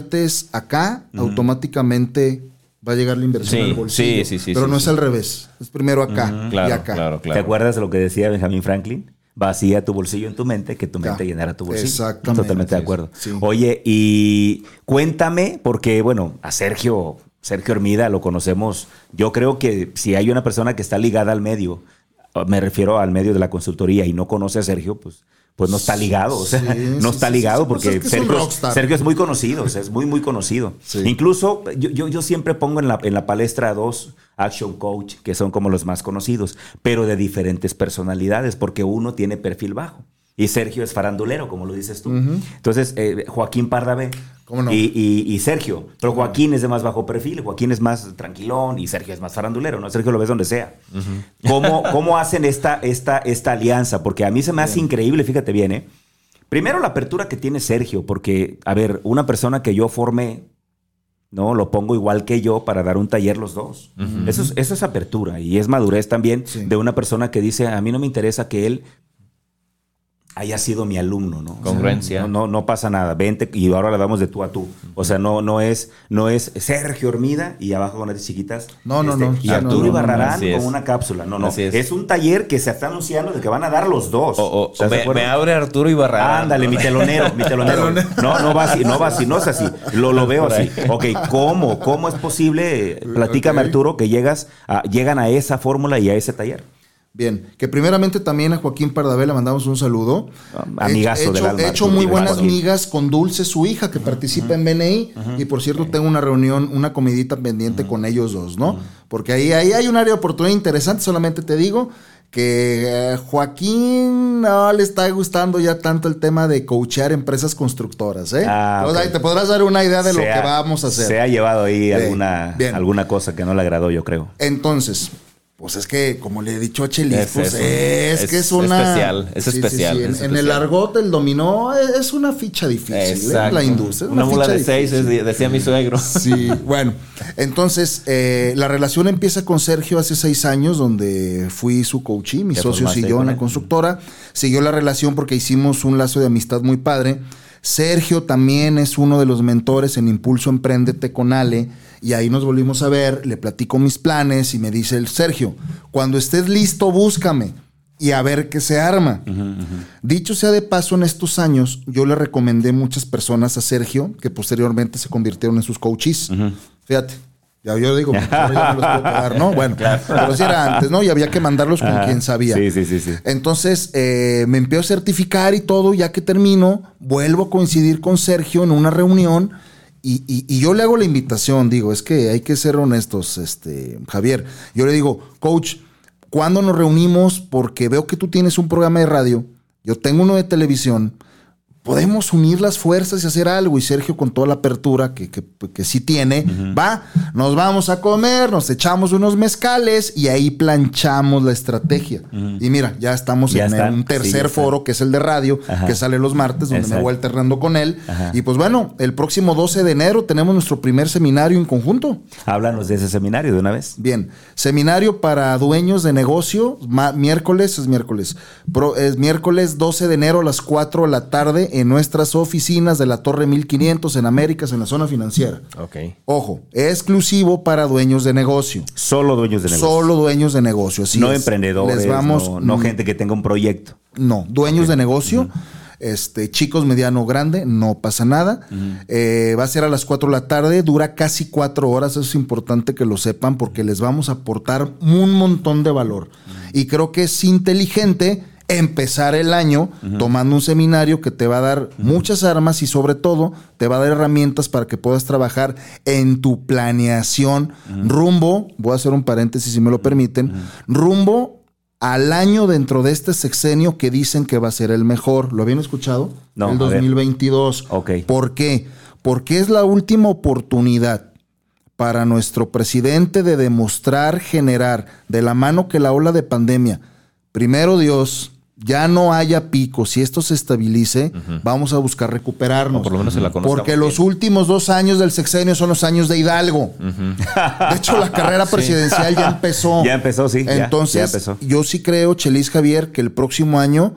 acá, automáticamente va a llegar la inversión Sí, al bolsillo. sí, sí, sí, Pero sí, no es al revés. Es primero acá y Claro, acá. claro, claro. ¿Te acuerdas de lo que decía Benjamin Franklin? Vacía tu bolsillo en tu mente, que tu Ya. mente llenara tu bolsillo. Exactamente. Totalmente de acuerdo. sí. Oye, y cuéntame, porque bueno, a Sergio, Sergio Hermida lo conocemos. Yo creo que si hay una persona que está ligada al medio, me refiero al medio de la consultoría y no conoce a Sergio, pues, pues no está ligado. O sea, Sí, no sí, está ligado sí, pues porque es que Sergio, es muy conocido, o sea, es muy, muy conocido. Incluso yo, yo, yo siempre pongo en la, en la palestra dos action coach, que son como los más conocidos, pero de diferentes personalidades, porque uno tiene perfil bajo. Y Sergio es farandulero, como lo dices tú. Entonces, eh, Joaquín Pardavé ¿Cómo no? y, y- y Sergio. Pero Joaquín es de más bajo perfil, Joaquín es más tranquilón y Sergio es más farandulero, ¿no? Sergio lo ves donde sea. ¿Cómo, cómo hacen esta, esta, esta alianza? Porque a mí se me hace increíble, fíjate bien, ¿eh? Primero la apertura que tiene Sergio, porque, a ver, una persona que yo formé, ¿no? Lo pongo igual que yo para dar un taller los dos. eso, es, eso es apertura y es madurez también Sí. de una persona que dice, a mí no me interesa que él haya sido mi alumno, ¿no? O sea, Congruencia. no, no, no pasa nada. Vente y ahora le damos de tú a tú. O sea, no, no es, no es Sergio Hormida y abajo con las chiquitas. este, No, no, no. Y Arturo no, no, no, Ibarrarán así es. con una cápsula. No, no. Es. es. un taller que se está anunciando de que van a dar los dos. O, o- ¿Estás de me, abre Arturo Ibarra. Ándale, mi telonero, mi telonero. No, no va así, no va así, no es así. Lo, lo veo así. Ok, ¿cómo? ¿Cómo es posible? Platícame, Ok. Arturo, que llegas a, llegan a esa fórmula y a ese taller. Bien, que primeramente también a Joaquín Pardavé le mandamos un saludo. Amigazo He hecho, del alma, He hecho muy buenas Joaquín. migas con Dulce, su hija, que participa en BNI. Y por cierto, tengo una reunión, una comidita pendiente con ellos dos, ¿no? Porque ahí, ahí hay un área de oportunidad interesante. Solamente te digo que eh, Joaquín no le está gustando ya tanto el tema de coachear empresas constructoras, ¿eh? Ah, Entonces, ahí te podrás dar una idea de lo Se que ha- vamos a hacer. Se ha llevado ahí Bien, alguna, bien. alguna cosa que no le agradó, yo creo. Entonces, Pues es que, como le he dicho a Chelis, Es pues es, Es que es una. especial, es especial, En, es en el especial. argot, el dominó es una ficha difícil. ¿eh? La industria. Una mula ficha de seis, difícil. decía mi suegro. Sí, bueno, entonces eh, la relación empieza con Sergio hace seis años, donde fui su coachee, mi socio siguió en la constructora, siguió la relación porque hicimos un lazo de amistad muy padre. Sergio también es uno de los mentores en Impulso Emprendete con Ale, y ahí nos volvimos a ver, le platico mis planes y me dice el Sergio, cuando estés listo, búscame y a ver qué se arma. Dicho sea de paso, en estos años yo le recomendé muchas personas a Sergio que posteriormente se convirtieron en sus coaches. Fíjate. Ya yo digo, pues, ya me los puedo quedar, ¿no? Bueno, pero si era antes, ¿no? Y había que mandarlos con Ajá. quien sabía. Sí, sí, sí, sí. Entonces eh, me empiezo a certificar y todo, ya que termino, vuelvo a coincidir con Sergio en una reunión y, y- y yo le hago la invitación, digo, es que hay que ser honestos, este, Javier. Yo le digo, coach, ¿cuándo nos reunimos? Porque veo que tú tienes un programa de radio, yo tengo uno de televisión, podemos unir las fuerzas y hacer algo. Y Sergio, con toda la apertura que, que, que sí tiene, va, nos vamos a comer, nos echamos unos mezcales y ahí planchamos la estrategia. Y mira, ya estamos Ya en está. un tercer foro que es el de radio, Ajá. que sale los martes, donde me Exacto. voy alternando con él. Ajá. Y pues bueno, el próximo 12 de enero tenemos nuestro primer seminario en conjunto. Háblanos de ese seminario de una vez. Bien, seminario para dueños de negocio, miércoles es miércoles, Pro- es miércoles 12 de enero a las 4 de la tarde en nuestras oficinas de la Torre 1500 en Américas, en la zona financiera. Ok. Ojo, exclusivo para dueños de negocio. Solo dueños de negocio. Solo dueños de negocio. así no es. emprendedores, Les vamos, no, no mm, gente que tenga un proyecto. no, dueños de negocio, este, chicos, mediano, grande, no pasa nada. Eh, va a ser a las 4 de la tarde, dura casi 4 horas, eso es importante que lo sepan porque les vamos a aportar un montón de valor. Y creo que es inteligente empezar el año tomando un seminario que te va a dar muchas armas y sobre todo te va a dar herramientas para que puedas trabajar en tu planeación rumbo, voy a hacer un paréntesis si me lo permiten, rumbo al año dentro de este sexenio que dicen que va a ser el mejor. ¿Lo habían escuchado? No, El a ver. 2022. Ok. ¿Por qué? Porque es la última oportunidad para nuestro presidente de demostrar, generar, de la mano que la ola de pandemia, primero Dios, ya no haya pico, si esto se estabilice, vamos a buscar recuperarnos. O por lo menos se la Porque los últimos dos años del sexenio son los años de Hidalgo. De hecho, la carrera presidencial ya empezó. Ya empezó, sí, ya, Entonces, ya empezó. yo sí creo, Chelis Javier, que el próximo año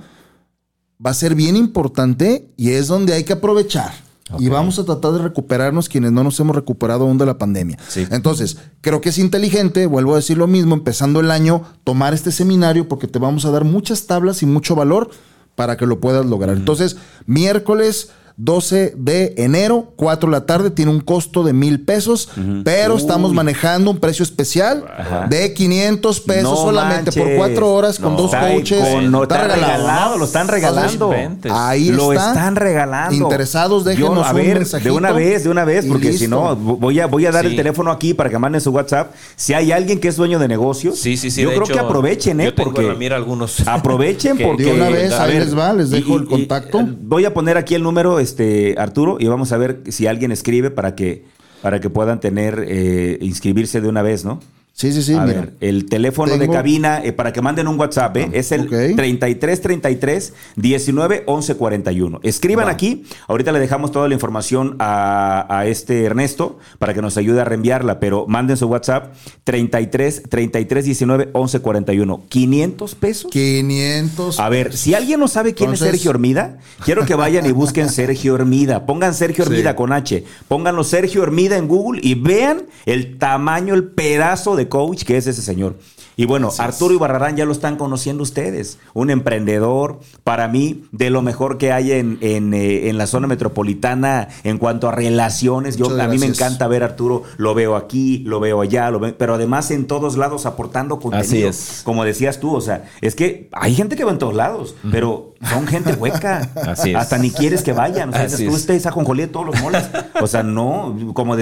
va a ser bien importante y es donde hay que aprovechar. Y vamos a tratar de recuperarnos quienes no nos hemos recuperado aún de la pandemia. Sí. Entonces, creo que es inteligente, vuelvo a decir lo mismo, empezando el año, tomar este seminario porque te vamos a dar muchas tablas y mucho valor para que lo puedas lograr. Entonces, miércoles 12 de enero, 4 de la tarde, tiene un costo de mil pesos, pero estamos manejando un precio especial Ajá. de 500 pesos No solamente por manches. cuatro horas con No, dos Está coaches. con- no, Está está regalado. regalado, lo están regalando. Ahí lo está. están regalando. Interesados, Yo, déjenos a ver, mensajito de una vez, de una vez, porque si no, voy a, voy a dar Sí. el teléfono aquí para que manden su WhatsApp. Si hay alguien que es dueño de negocios, Sí, sí, sí. yo de creo hecho, que aprovechen, ¿eh? Yo tengo porque mira algunos. aprovechen que- porque De una vez, a ahí ver, les va, les dejo el contacto. eh, voy a poner aquí el número, este Arturo, y vamos a ver si alguien escribe para que para que puedan tener eh, inscribirse de una vez, ¿no? Sí, sí, sí, a mira. ver, el teléfono de cabina eh, para que manden un WhatsApp ¿eh? es el Ok. 33 33 19 11 41. Escriban aquí, ahorita le dejamos toda la información a, a este Ernesto para que nos ayude a reenviarla, pero manden su WhatsApp 33 33 19 11 41. 500 pesos. 500. A ver, si alguien no sabe quién Entonces- es Sergio Hermida, quiero que vayan y busquen Sergio Hermida. Pongan Sergio Sí. Hermida con H. Pónganlo Sergio Hermida en Google y vean el tamaño, el pedazo de coach que es ese señor. Y bueno, Arturo Ibarrarán ya lo están conociendo ustedes. Un emprendedor, para mí, de lo mejor que hay en, en, eh, en la zona metropolitana en cuanto a relaciones. Yo, Muchas a mí me encanta ver a Arturo, lo veo aquí, lo veo allá, lo veo- pero además en todos lados aportando contenido. Así es. Como decías tú, o sea, es que hay gente que va en todos lados, pero son gente hueca. Así es. Hasta ni quieres que vayan. O sea, Así tú es. este es ajonjolí de todos los moles. O sea, no, como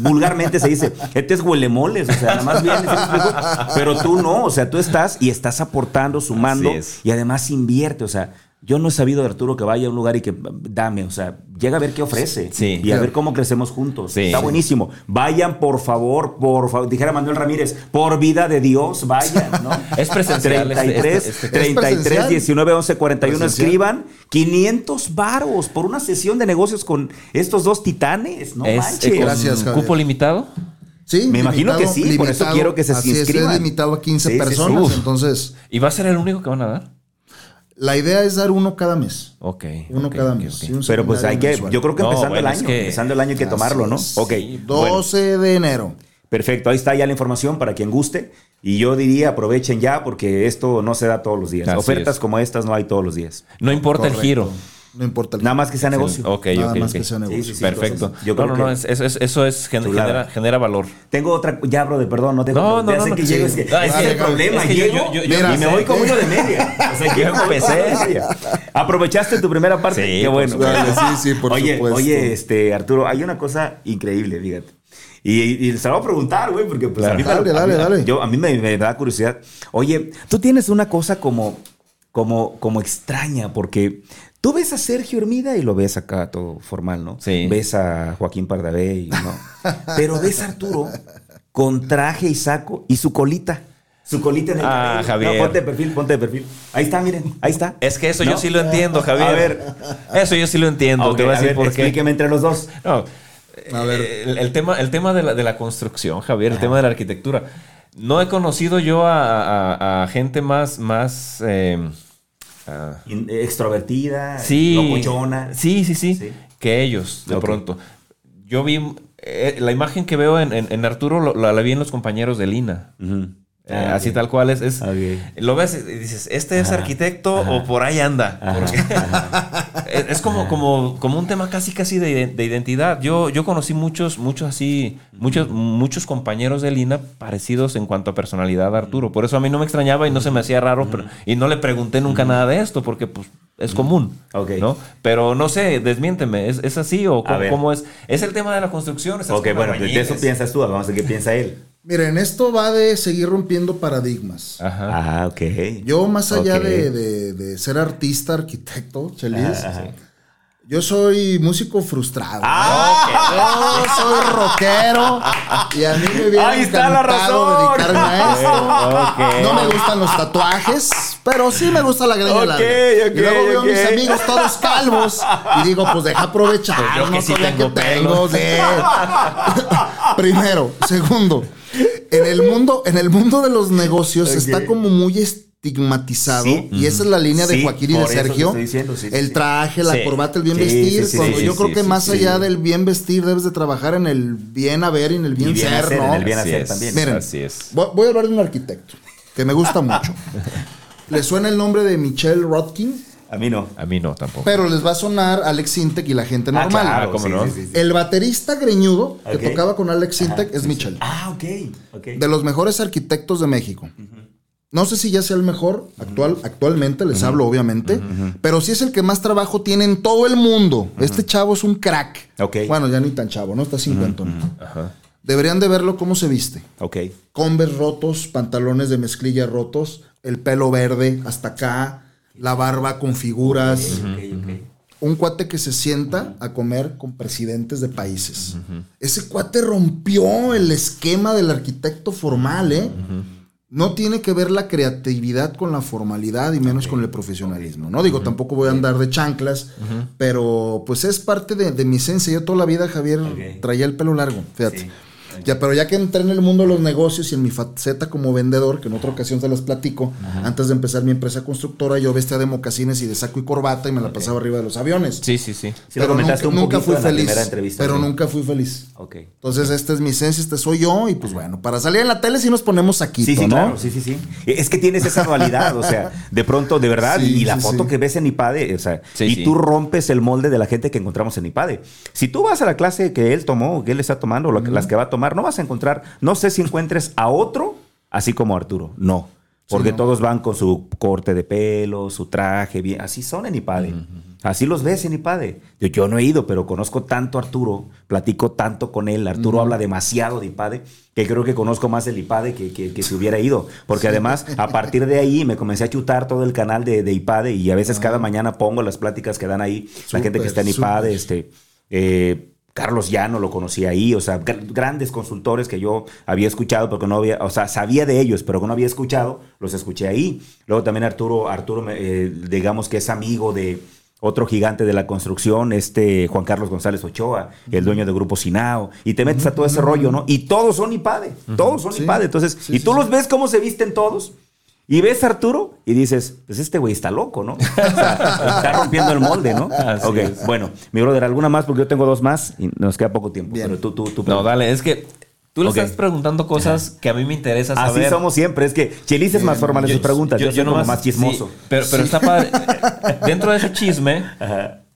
vulgarmente se dice, este es huelemoles. O sea, nada más vienes, pero tú no, o sea, tú estás y estás aportando, sumando y además invierte. O sea, Yo no he sabido de Arturo que vaya a un lugar y que dame, o sea, llega a ver qué ofrece Sí. y a ver cómo crecemos juntos. Sí. Está Sí. buenísimo. Vayan, por favor, por favor, dijera Manuel Ramírez, por vida de Dios, vayan, ¿no? Es presencial, este- 33, este- este- 33, presencial. 19, 11, 41, Presencial. escriban 500 varos por una sesión de negocios con estos dos titanes, no es manches. eh, Gracias, Javier. cupo limitado. Sí, Me imagino que sí, por eso quiero que se así inscriban. es limitado a 15 Sí, sí, sí. personas, entonces ¿Y va a ser el único que van a dar? la idea es dar uno cada mes. Ok. Uno cada mes. Pero pues hay que, mensual. yo creo que No, empezando bueno, el es año, que- empezando el año hay que Así tomarlo, ¿no? es. Ok. 12 de enero. Perfecto, ahí está ya la información para quien guste. Y yo diría aprovechen ya porque esto no se da todos los días. Así Ofertas es. como estas no hay todos los días. No importa el giro. No importa el Nada más que sea negocio. Ok, Nada ok, más ok. que sea negocio. Sí, sí, sí. Perfecto. yo no, creo no, no, que- es- eso, es- eso es genera, genera valor. Tengo otra, ya, brother, perdón, no tengo. No, no, ya no, sé no, que sí. llego, es que, Ah, es el problema. es que yo- llego yo- yo- y yo me sé. voy como uno de media. O sea, llego como empecé. de. ¿Aprovechaste tu primera parte? Sí, Qué por bueno. supuesto. Sí, sí, por oye, supuesto. Oye, este, Arturo, hay una cosa increíble, fíjate. Y, y se lo voy a preguntar, güey, porque pues, a mí, me- Dale, a mí- dale, dale. Yo, a mí me, me da curiosidad. Oye, tú tienes una cosa como, como, como extraña, porque tú ves a Sergio Hermida y lo ves acá todo formal, ¿no? Sí. Ves a Joaquín Pardavé y no. Pero ves a Arturo con traje y saco y su colita. Su colita en el Ah, cabello. Javier. No, ponte de perfil, ponte de perfil. Ahí está, miren, ahí está. Es que eso yo sí lo entiendo, Javier. A ver. Eso yo sí lo entiendo. Ok, Te voy a a decir ver, por qué. explíqueme entre los dos. No, A ver. eh, El, el tema, el tema de, la, de la construcción, Javier, el tema de la arquitectura. No he conocido yo a, a- a gente más, más eh, ah, Extrovertida, sí, locochona. sí, sí, sí, Sí. que ellos, de pronto. Yo vi eh, la imagen que veo en, en- en Arturo, lo- la, la vi en los compañeros de Lina. Eh, Ah, así tal cual es, es- lo ves y dices este es Ajá, arquitecto ajá. o por ahí anda Ajá, es, es como, como, como un tema casi casi de, de identidad. Yo, yo conocí muchos muchos así muchos muchos compañeros de Lina parecidos en cuanto a personalidad a Arturo. Por eso a mí no me extrañaba y no se me hacía raro pero- y no le pregunté nunca nada de esto porque pues es común. ¿no? pero no sé desmiénteme ¿es, es así o cómo, cómo es es el tema de la construcción Ok, bueno, de eso piensas tú, vamos a ver qué piensa él. Miren, esto va de seguir rompiendo paradigmas. Ajá. Ah, ok. Yo, más allá de, de- de ser artista, arquitecto, Chelis, Ajá, ajá. yo soy músico frustrado. Ah, Yo soy rockero y a mí me hubiera Ahí está la encantado razón. dedicarme a esto. No me gustan los tatuajes, pero sí me gusta la greña Ok, larga. ok, y luego veo a mis amigos todos calvos y digo, pues deja aprovechar. Pues yo que no sí tengo que tengo, sí. Primero, segundo, en el mundo, en el mundo de los negocios está como muy estigmatizado Sí. y esa es la línea de Joaquín y de Sergio. estoy diciendo, sí, el sí. traje, la corbata, el bien Sí, vestir. sí, sí, cuando sí, yo sí, creo que sí, más sí. allá del bien vestir debes de trabajar en el bien haber y en el bien, ser, hacer, ¿no? en el bien Así hacer es. también. Miren. así es Voy, voy a hablar de un arquitecto que me gusta mucho. ¿Le suena el nombre de Michelle Rodkin? A mí no. a mí no tampoco Pero les va a sonar Alex Sintek y la gente Ah, normal. claro, ¿cómo sí, no? sí, sí, sí. El baterista greñudo que Ok. tocaba con Alex Sintek es Michelle. Ah, ok. ok. De los mejores arquitectos de México. No sé si ya sea el mejor actual, actualmente, les hablo obviamente, pero sí es el que más trabajo tiene en todo el mundo. Este chavo es un crack. Ok. Bueno, ya ni tan chavo, ¿no? Está 50. Ajá. Deberían de verlo cómo se viste. Ok. Converse rotos, pantalones de mezclilla rotos, el pelo verde hasta acá, la barba con figuras. Un cuate que se sienta a comer con presidentes de países. Ese cuate rompió el esquema del arquitecto formal, ¿eh? No tiene que ver la creatividad con la formalidad y menos con el profesionalismo. No digo, tampoco voy a andar de chanclas, pero pues es parte de, de mi esencia. Yo toda la vida, Javier, traía el pelo largo, fíjate. Sí. Ya, pero ya que entré en el mundo de los negocios y en mi faceta como vendedor, que en otra ocasión se las platico, antes de empezar mi empresa constructora, yo vestía de mocasines y de saco y corbata y me la pasaba arriba de los aviones. sí sí sí pero nunca, un nunca fui feliz. pero sí. nunca fui feliz. Ok. Entonces, esta es mi esencia, este soy yo, y pues bueno, para salir en la tele sí nos ponemos aquí, Sí, sí, ¿no? claro, sí, sí, sí. Es que tienes esa dualidad, o sea, de pronto, de verdad, Sí, y la sí, foto que ves en IPADE, o sea, y tú rompes el molde de la gente que encontramos en IPADE. Si tú vas a la clase que él tomó, que él está tomando, o las que va a tomar, no vas a encontrar, no sé si encuentres a otro así como Arturo, no. Porque no. todos van con su corte de pelo, su traje, bien. Así son en IPADE. Así los ves en IPADE. Yo, yo no he ido, pero conozco tanto a Arturo, platico tanto con él. Arturo habla demasiado de IPADE, que creo que conozco más el IPADE que, que, que si hubiera ido. Porque además, a partir de ahí, me comencé a chutar todo el canal de, de IPADE y a veces cada mañana pongo las pláticas que dan ahí. la gente que está en IPADE, súper. este. eh, Carlos Llano lo conocí ahí, o sea, gr- grandes consultores que yo había escuchado, porque no había, o sea, sabía de ellos, pero que no había escuchado, los escuché ahí. Luego también Arturo, Arturo, eh, digamos que es amigo de otro gigante de la construcción, este Juan Carlos González Ochoa, el dueño de Grupo Sinao, y te metes a todo ese rollo, ¿no? Y todos son IPADE, todos son Sí. IPADE, entonces, Sí, y tú sí. los ves cómo se visten todos. Y ves a Arturo y dices, pues este güey está loco, ¿no? O sea, está rompiendo el molde, ¿no? Así ok, es. bueno, mi brother, ¿alguna más? Porque yo tengo dos más y nos queda poco tiempo. Bien. Pero tú, tú, tú. No, dale, es que tú le Ok. estás preguntando cosas que a mí me interesa saber. Así somos siempre. Es que Chelis es más formal en sus preguntas. Yo, soy como más chismoso. sí, pero pero está padre. Dentro de ese chisme,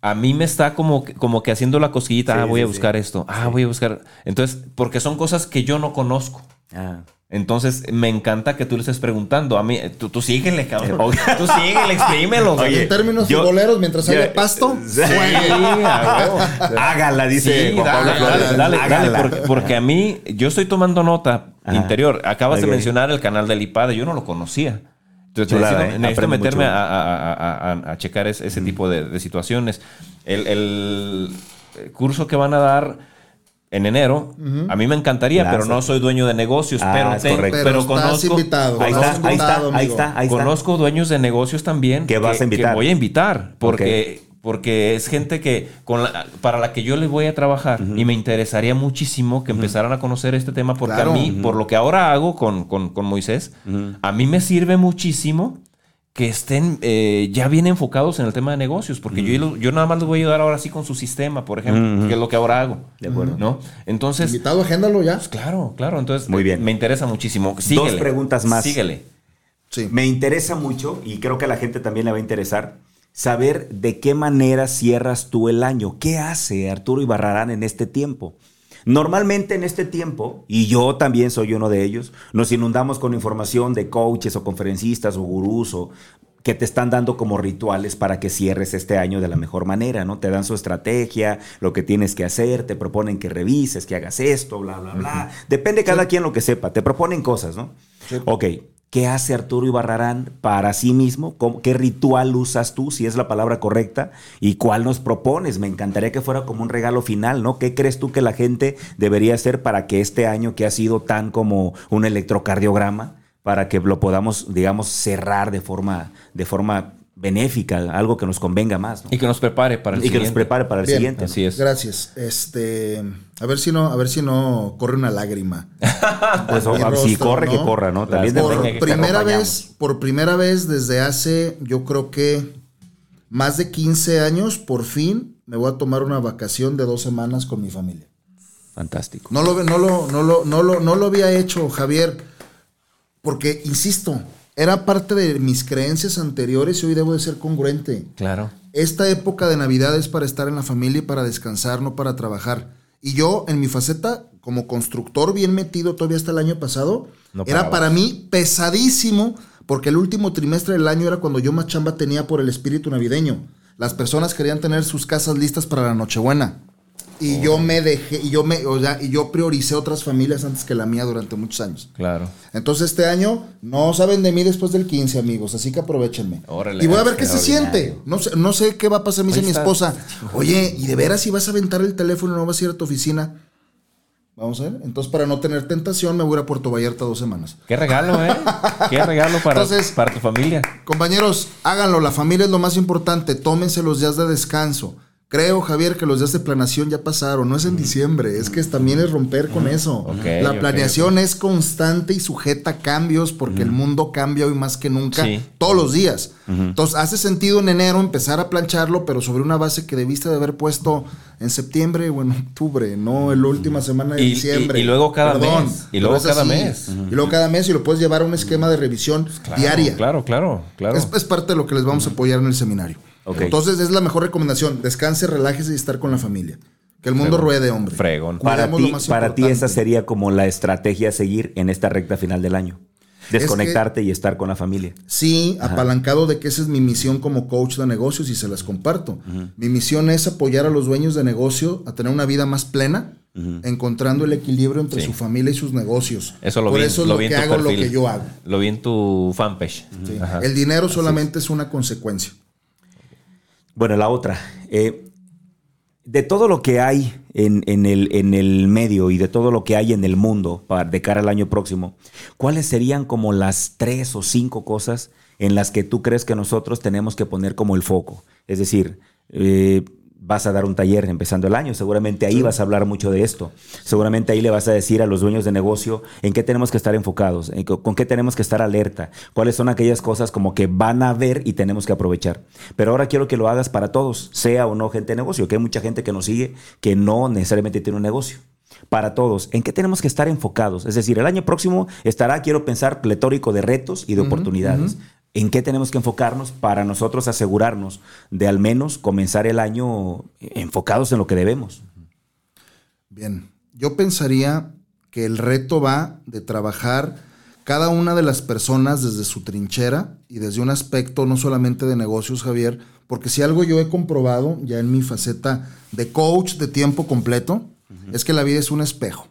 a mí me está como, que- como que haciendo la cosquillita. Sí, ah, voy sí, a buscar esto. Ah, voy a buscar. Entonces, porque son cosas que yo no conozco. Ah. Entonces, me encanta que tú le estés preguntando. A mí, tú, tú síguele, cabrón. tú síguele, exprímelo. Oye, en términos futboleros, mientras yo- haya pasto, Sí. a huevo. Hágala, dice Sí, Juan Pablo dale, Flores. dale, dale, dale, Hágala. porque, porque a mí, yo estoy tomando nota Ajá. interior. Acabas de mencionar el canal del IPADE, yo no lo conocía. Entonces Chulada, necesito, ¿eh? necesito meterme a, a- a- a- checar ese, ese tipo de, de situaciones. El, el curso que van a dar en enero, a mí me encantaría, pero no soy dueño de negocios, Ah, pero, correcto. pero, conozco, invitado. Ahí está, ahí está, ahí está, ahí está. Conozco dueños de negocios también Que vas a invitar. voy a invitar porque porque es gente que con la- para la que yo les voy a trabajar y me interesaría muchísimo que empezaran a conocer este tema porque Claro. a mí por lo que ahora hago con, con- con Moisés a mí me sirve muchísimo que estén eh, ya bien enfocados en el tema de negocios porque yo, yo nada más les voy a ayudar ahora sí con su sistema por ejemplo que es lo que ahora hago De acuerdo. no entonces Invitado, agéndalo ya. pues claro claro entonces Muy bien. me interesa muchísimo síguele, preguntas más. síguele Sí. Me interesa mucho, y creo que a la gente también le va a interesar, saber de qué manera cierras tú el año. ¿Qué hace Arturo Ibarrarán en este tiempo? Normalmente en este tiempo, y yo también soy uno de ellos, nos inundamos con información de coaches o conferencistas o gurús o que te están dando como rituales para que cierres este año de la mejor manera, ¿no? Te dan su estrategia, lo que tienes que hacer, te proponen que revises, que hagas esto, bla, bla, bla. Depende cada quien lo que sepa, te proponen cosas, ¿no? Ok, ¿qué hace Arturo Ibarrarán para sí mismo? ¿Cómo- ¿Qué ritual usas tú, si es la palabra correcta? ¿Y cuál nos propones? Me encantaría que fuera como un regalo final, ¿no? ¿Qué crees tú que la gente debería hacer para que este año que ha sido tan como un electrocardiograma, para que lo podamos, digamos, cerrar de forma, de forma benéfica, algo que nos convenga más, ¿no? y que nos prepare para el Y que nos siguiente. prepare para el Bien. siguiente. ¿no? así es Gracias. Este, a ver si no, a ver si no corre una lágrima. Pues si corre, ¿no? que corra, ¿no? También Por que primera vez, por primera vez desde hace, yo creo que más de 15 años, por fin me voy a tomar una vacación de dos semanas con mi familia. Fantástico. No lo, no lo, no lo, no lo, no lo había hecho, Javier, porque, insisto, era parte de mis creencias anteriores y hoy debo de ser congruente. claro Esta época de Navidad es para estar en la familia y para descansar, no para trabajar. Y yo, en mi faceta como constructor bien metido todavía hasta el año pasado, No era para mí pesadísimo, porque el último trimestre del año era cuando yo más chamba tenía por el espíritu navideño. Las personas querían tener sus casas listas para la Nochebuena. Y yo me dejé, y yo me, o sea, y yo prioricé otras familias antes que la mía durante muchos años. claro Entonces este año no saben de mí después del 15, amigos, así que aprovechenme. Órale, y voy a ver qué se siente. No sé, no sé qué va a pasar, me dice mi esposa. Oye, ¿y de veras si vas a aventar el teléfono no vas a ir a tu oficina? Vamos a ver. Entonces, para no tener tentación, me voy a ir a Puerto Vallarta dos semanas. Qué regalo, ¿eh? Qué regalo para, Entonces- para tu familia. Compañeros, háganlo, la familia es lo más importante, tómense los días de descanso. Creo, Javier, que los días de planeación ya pasaron, no es en diciembre, es que también es romper con eso. Ok, la planeación es constante y sujeta a cambios porque el mundo cambia hoy más que nunca, Sí. todos los días. Entonces, hace sentido en enero empezar a plancharlo, pero sobre una base que debiste de haber puesto en septiembre o en octubre, no en la última semana de Y- diciembre. y- y luego cada Perdón, mes, y luego cada así. mes. Y luego cada mes y lo puedes llevar a un esquema de revisión Claro, diaria. Claro, claro, claro. Es, es parte de lo que les vamos a apoyar en el seminario. Entonces es la mejor recomendación. Descanse, relájese y estar con la familia. Que el mundo Fregón. ruede, hombre. Fregón. Para ti, para ti esa sería como la estrategia a seguir en esta recta final del año. Desconectarte y estar con la familia. Sí, apalancado de que esa es mi misión como coach de negocios y se las comparto. Mi misión es apoyar a los dueños de negocio a tener una vida más plena, encontrando el equilibrio entre su familia y sus negocios. Eso lo Por vi, eso es lo lo, vi en que hago, lo que yo hago. Lo vi en tu fanpage. Sí. El dinero solamente es. una consecuencia. Bueno, la otra. eh, de todo lo que hay en, el medio y de todo lo que hay en el mundo para, de cara al año próximo, ¿cuáles serían como las tres o cinco cosas en las que tú crees que nosotros tenemos que poner como el foco? Es decir, eh, vas a dar un taller empezando el año, seguramente ahí vas a hablar mucho de esto. Seguramente ahí le vas a decir a los dueños de negocio en qué tenemos que estar enfocados, en co- con qué tenemos que estar alerta, cuáles son aquellas cosas como que van a ver y tenemos que aprovechar. Pero ahora quiero que lo hagas para todos, sea o no gente de negocio, que hay mucha gente que nos sigue que no necesariamente tiene un negocio. Para todos, ¿en qué tenemos que estar enfocados? Es decir, el año próximo estará, quiero pensar, pletórico de retos y de oportunidades. ¿En qué tenemos que enfocarnos para nosotros asegurarnos de al menos comenzar el año enfocados en lo que debemos? Bien, yo pensaría que el reto va de trabajar cada una de las personas desde su trinchera y desde un aspecto no solamente de negocios, Javier, porque si algo yo he comprobado ya en mi faceta de coach de tiempo completo, es que la vida es un espejo.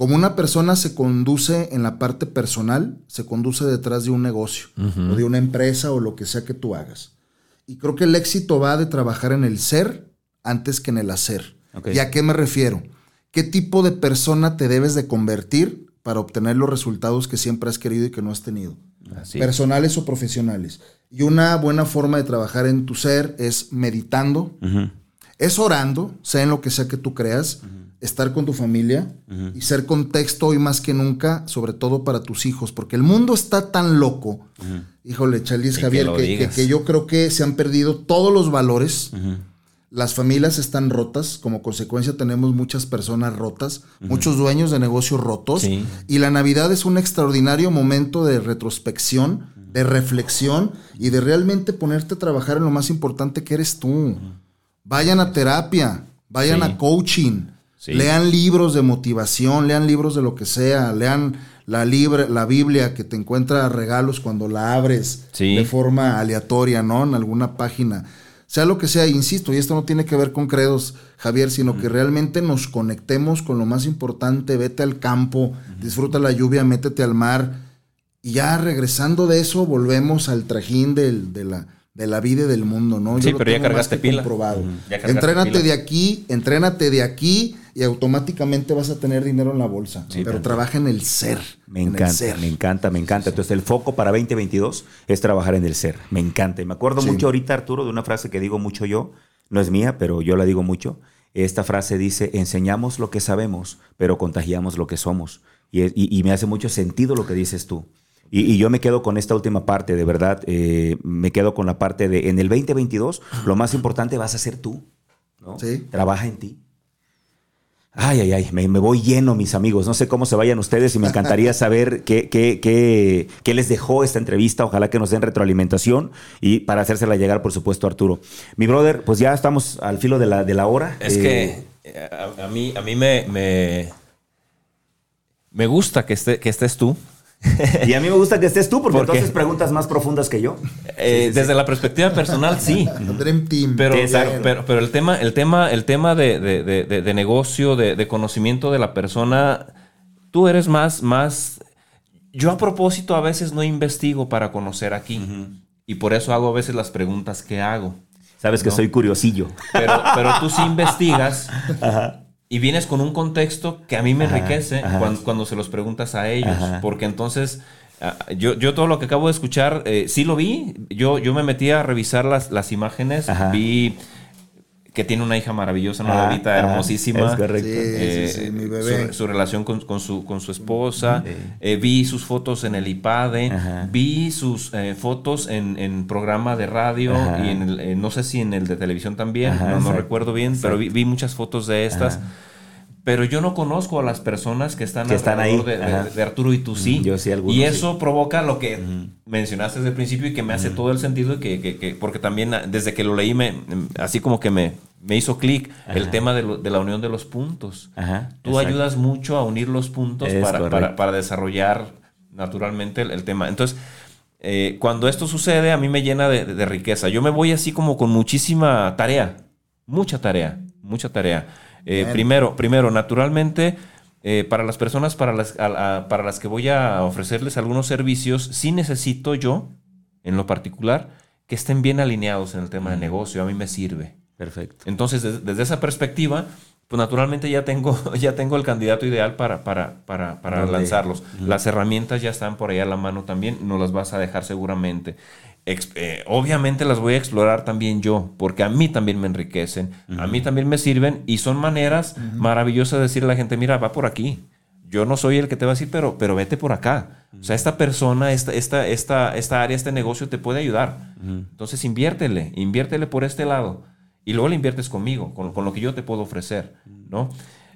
Como una persona se conduce en la parte personal, se conduce detrás de un negocio o de una empresa o lo que sea que tú hagas. Y creo que el éxito va de trabajar en el ser antes que en el hacer. ¿Y a qué me refiero? ¿Qué tipo de persona te debes de convertir para obtener los resultados que siempre has querido y que no has tenido? Así. Personales o profesionales. Y una buena forma de trabajar en tu ser es meditando, es orando, sea en lo que sea que tú creas, estar con tu familia y ser contexto hoy más que nunca, sobre todo para tus hijos, porque el mundo está tan loco, híjole, Charlize Y que Javier, que, que- yo creo que se han perdido todos los valores. Las familias están rotas, como consecuencia tenemos muchas personas rotas, muchos dueños de negocios rotos, Sí. y la Navidad es un extraordinario momento de retrospección, de reflexión y de realmente ponerte a trabajar en lo más importante que eres tú. Vayan a terapia, vayan Sí. a coaching, Sí. lean libros de motivación, lean libros de lo que sea, lean la, libre, la Biblia que te encuentra regalos cuando la abres Sí. de forma aleatoria, ¿no? En alguna página. Sea lo que sea, insisto, y esto no tiene que ver con credos, Javier, sino que realmente nos conectemos con lo más importante, vete al campo, disfruta la lluvia, métete al mar, y ya regresando de eso, volvemos al trajín del- de, la, de la vida y del mundo, ¿no? Sí, lo pero ya cargaste pila. comprobado. Ya cargaste Entrénate pila. de aquí, entrénate de aquí, y automáticamente vas a tener dinero en la bolsa. Sí, pero pero- trabaja en el ser. Me en el encanta, ser. me encanta, me encanta. Entonces el foco para 2022 es trabajar en el ser. Me encanta. Y me acuerdo Sí. mucho ahorita, Arturo, de una frase que digo mucho yo. No es mía, pero yo la digo mucho. Esta frase dice, enseñamos lo que sabemos, pero contagiamos lo que somos. Y, y- y me hace mucho sentido lo que dices tú. Y, y yo me quedo con esta última parte, de verdad. eh, me quedo con la parte de, en el 2022, lo más importante vas a ser tú. ¿no? Sí. Trabaja en ti. Ay, ay, ay, me, me voy lleno, mis amigos. No sé cómo se vayan ustedes y me encantaría saber qué, qué, qué, qué les dejó esta entrevista. Ojalá que nos den retroalimentación y para hacérsela llegar, por supuesto, Arturo. Mi brother, pues ya estamos al filo de la, de la hora. Es Eh, que eh, a, a mí, a mí me, me, me gusta que, esté, que estés tú. Y a mí me gusta que estés tú, porque ¿Por entonces preguntas más profundas que yo. Eh, desde la perspectiva personal, sí. Dream Team. Pero, pero, pero, pero el tema, el tema, el tema de, de- de- de- de negocio, de, de conocimiento de la persona, tú eres más, más. Yo a propósito a veces no investigo para conocer aquí. Y por eso hago a veces las preguntas que hago. Sabes que No. soy curiosillo. Pero, pero tú sí investigas y vienes con un contexto que a mí me Ajá, enriquece ajá. cuando, cuando se los preguntas a ellos. Ajá. Porque entonces, ah, yo, yo todo lo que acabo de escuchar, eh, sí lo vi. Yo, yo me metí a revisar las, las imágenes. Vi que tiene una hija maravillosa, una Ajá, bebita ajá, hermosísima. es correcto. Sí, Eh, sí, sí, mi bebé. Su, su relación con, con su, con su esposa. Sí. Eh, vi sus fotos en el IPADE. Ajá. Vi sus eh, fotos en, en programa de radio Ajá. y en el, eh, no sé si en el de televisión también. Ajá, no, recuerdo bien, pero vi, vi muchas fotos de estas. Pero yo no conozco a las personas que están Que están ahí, de, de- ajá. de Arturo y tú sí. Yo sí, algunos Y sí. eso provoca lo que mencionaste desde el principio y que me hace todo el sentido, y que, que- que- porque también ah, desde que lo leí, me, así como que me, me hizo clic el tema de, lo- de la unión de los puntos. Ajá, Tú exacto. ayudas mucho a unir los puntos para, para, para desarrollar naturalmente el, el tema. Entonces, eh, cuando esto sucede, a mí me llena de, de riqueza. Yo me voy así como con muchísima tarea, mucha tarea, mucha tarea. Eh, primero, primero, naturalmente, eh, para las personas para las, a- a- para las que voy a ofrecerles algunos servicios, sí necesito yo, en lo particular, que estén bien alineados en el tema de negocio. A mí me sirve. Perfecto. Entonces, des- desde esa perspectiva, pues naturalmente ya tengo, ya tengo el candidato ideal para, para, para, para lanzarlos. Las herramientas ya están por ahí a la mano también, no las vas a dejar seguramente. Eh, obviamente las voy a explorar también yo, porque a mí también me enriquecen, a mí también me sirven y son maneras maravillosas de decirle a la gente, mira, va por aquí. Yo no soy el que te va a decir, pero, pero vete por acá. O sea, esta persona, esta, esta, esta, esta área, este negocio te puede ayudar. Entonces inviértele, inviértele por este lado. Y luego le inviertes conmigo, con, con lo que yo te puedo ofrecer, ¿no?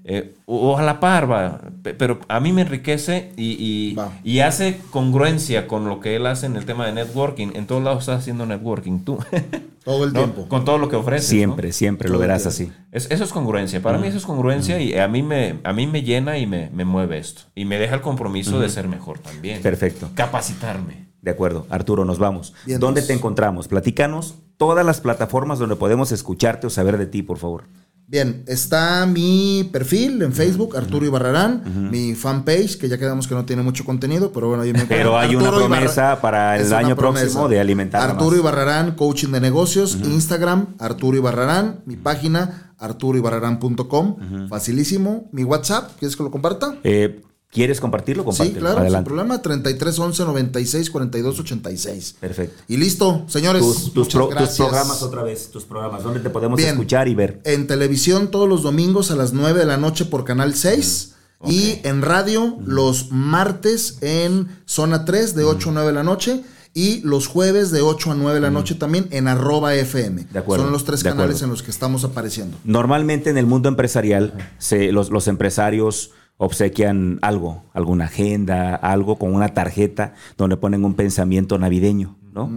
Eh, o, a la par, va. Pe- Pero a mí me enriquece y, y- y hace congruencia con lo que él hace en el tema de networking. En todos lados estás haciendo networking tú. Todo el ¿no? tiempo. Con todo lo que ofreces. ¿no? Siempre, siempre lo verás así. Es- eso es congruencia. Para mí eso es congruencia y a mí me, a mí me llena y me, me mueve esto. Y me deja el compromiso de ser mejor también. Perfecto. Capacitarme. De acuerdo, Arturo, nos vamos. Bien, ¿Dónde pues. te encontramos? Platícanos todas las plataformas donde podemos escucharte o saber de ti, por favor. Bien, está mi perfil en Facebook, Arturo Ibarrarán, mi fanpage, que ya quedamos que no tiene mucho contenido, pero bueno, ahí me Pero hay una Ibarra- promesa para el año próximo de alimentar Arturo. Ibarrarán, coaching de negocios, Instagram, Arturo Ibarrarán, mi página, arturoibarrarán.com, facilísimo, mi WhatsApp, ¿quieres que lo comparta? Eh, ¿Quieres compartirlo? Sí, Compártelo. claro, sin Adelante. problema, 33 11 96 42 86. Perfecto. Y listo, señores. Tus, tus pro- tus programas otra vez, tus programas, ¿dónde te podemos Bien. escuchar y ver? En televisión todos los domingos a las 9 de la noche por Canal 6. Y en radio los martes en Zona 3 de 8 a 9 de la noche. Y los jueves de 8 a 9 de la noche también en arroba FM. De acuerdo, Son los tres canales en los que estamos apareciendo. Normalmente en el mundo empresarial, se- los, los empresarios obsequian algo, alguna agenda, algo con una tarjeta donde ponen un pensamiento navideño, ¿no?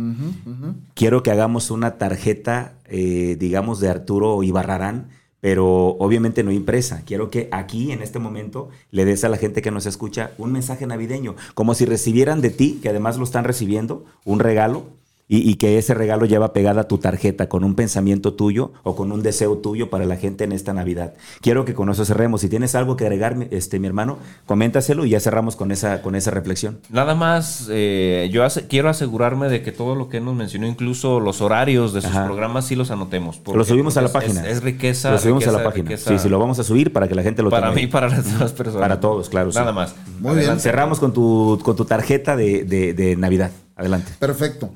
Quiero que hagamos una tarjeta, eh, digamos, de Arturo Ibarrarán, pero obviamente no impresa. Quiero que aquí, en este momento, le des a la gente que nos escucha un mensaje navideño, como si recibieran de ti, que además lo están recibiendo, un regalo y, y que ese regalo lleva pegada tu tarjeta con un pensamiento tuyo o con un deseo tuyo para la gente en esta Navidad. Quiero que con eso cerremos. Si tienes algo que agregar, mi- este, mi hermano, coméntaselo y ya cerramos con esa, con esa reflexión. Nada más, eh, yo ase- quiero asegurarme de que todo lo que nos mencionó, incluso los horarios de sus Ajá. programas, sí los anotemos. lo subimos a la es- página. Es, riqueza. Lo subimos a la riqueza, página. riqueza Sí, sí, lo vamos a subir para que la gente lo Para tenga mí ahí. para las demás personas. Para todos, claro, sí. Nada más. Muy bien. Cerramos con tu, con tu tarjeta de, de- de Navidad. Adelante. Perfecto.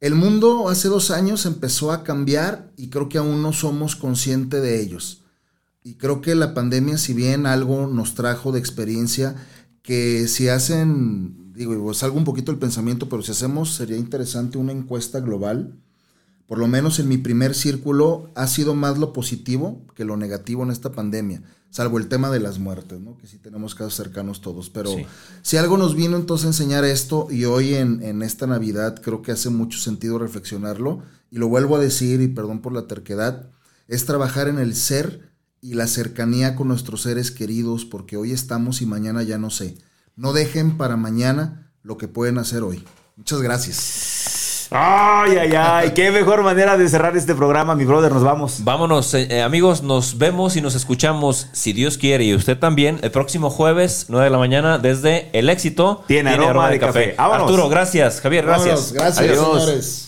El mundo hace dos años empezó a cambiar y creo que aún no somos conscientes de ellos. Y creo que la pandemia, si bien algo nos trajo de experiencia, que si hacen, digo, salgo un poquito el pensamiento, pero si hacemos, sería interesante una encuesta global. Por lo menos en mi primer círculo ha sido más lo positivo que lo negativo en esta pandemia, salvo el tema de las muertes, ¿no? que sí tenemos casos cercanos todos. Pero Sí. si algo nos vino entonces a enseñar esto y hoy en, en esta Navidad creo que hace mucho sentido reflexionarlo y lo vuelvo a decir y perdón por la terquedad, es trabajar en el ser y la cercanía con nuestros seres queridos porque hoy estamos y mañana ya no sé. No dejen para mañana lo que pueden hacer hoy. Muchas gracias. Ay, ay, ay. Qué mejor manera de cerrar este programa, mi brother. Nos vamos. Vámonos, eh, eh, amigos, nos vemos y nos escuchamos, si Dios quiere, y usted también, el próximo jueves, 9 de la mañana, desde El Éxito. Tiene aroma de café. Vámonos. Arturo, gracias. Javier, gracias. Vámonos. Gracias, Adiós. señores.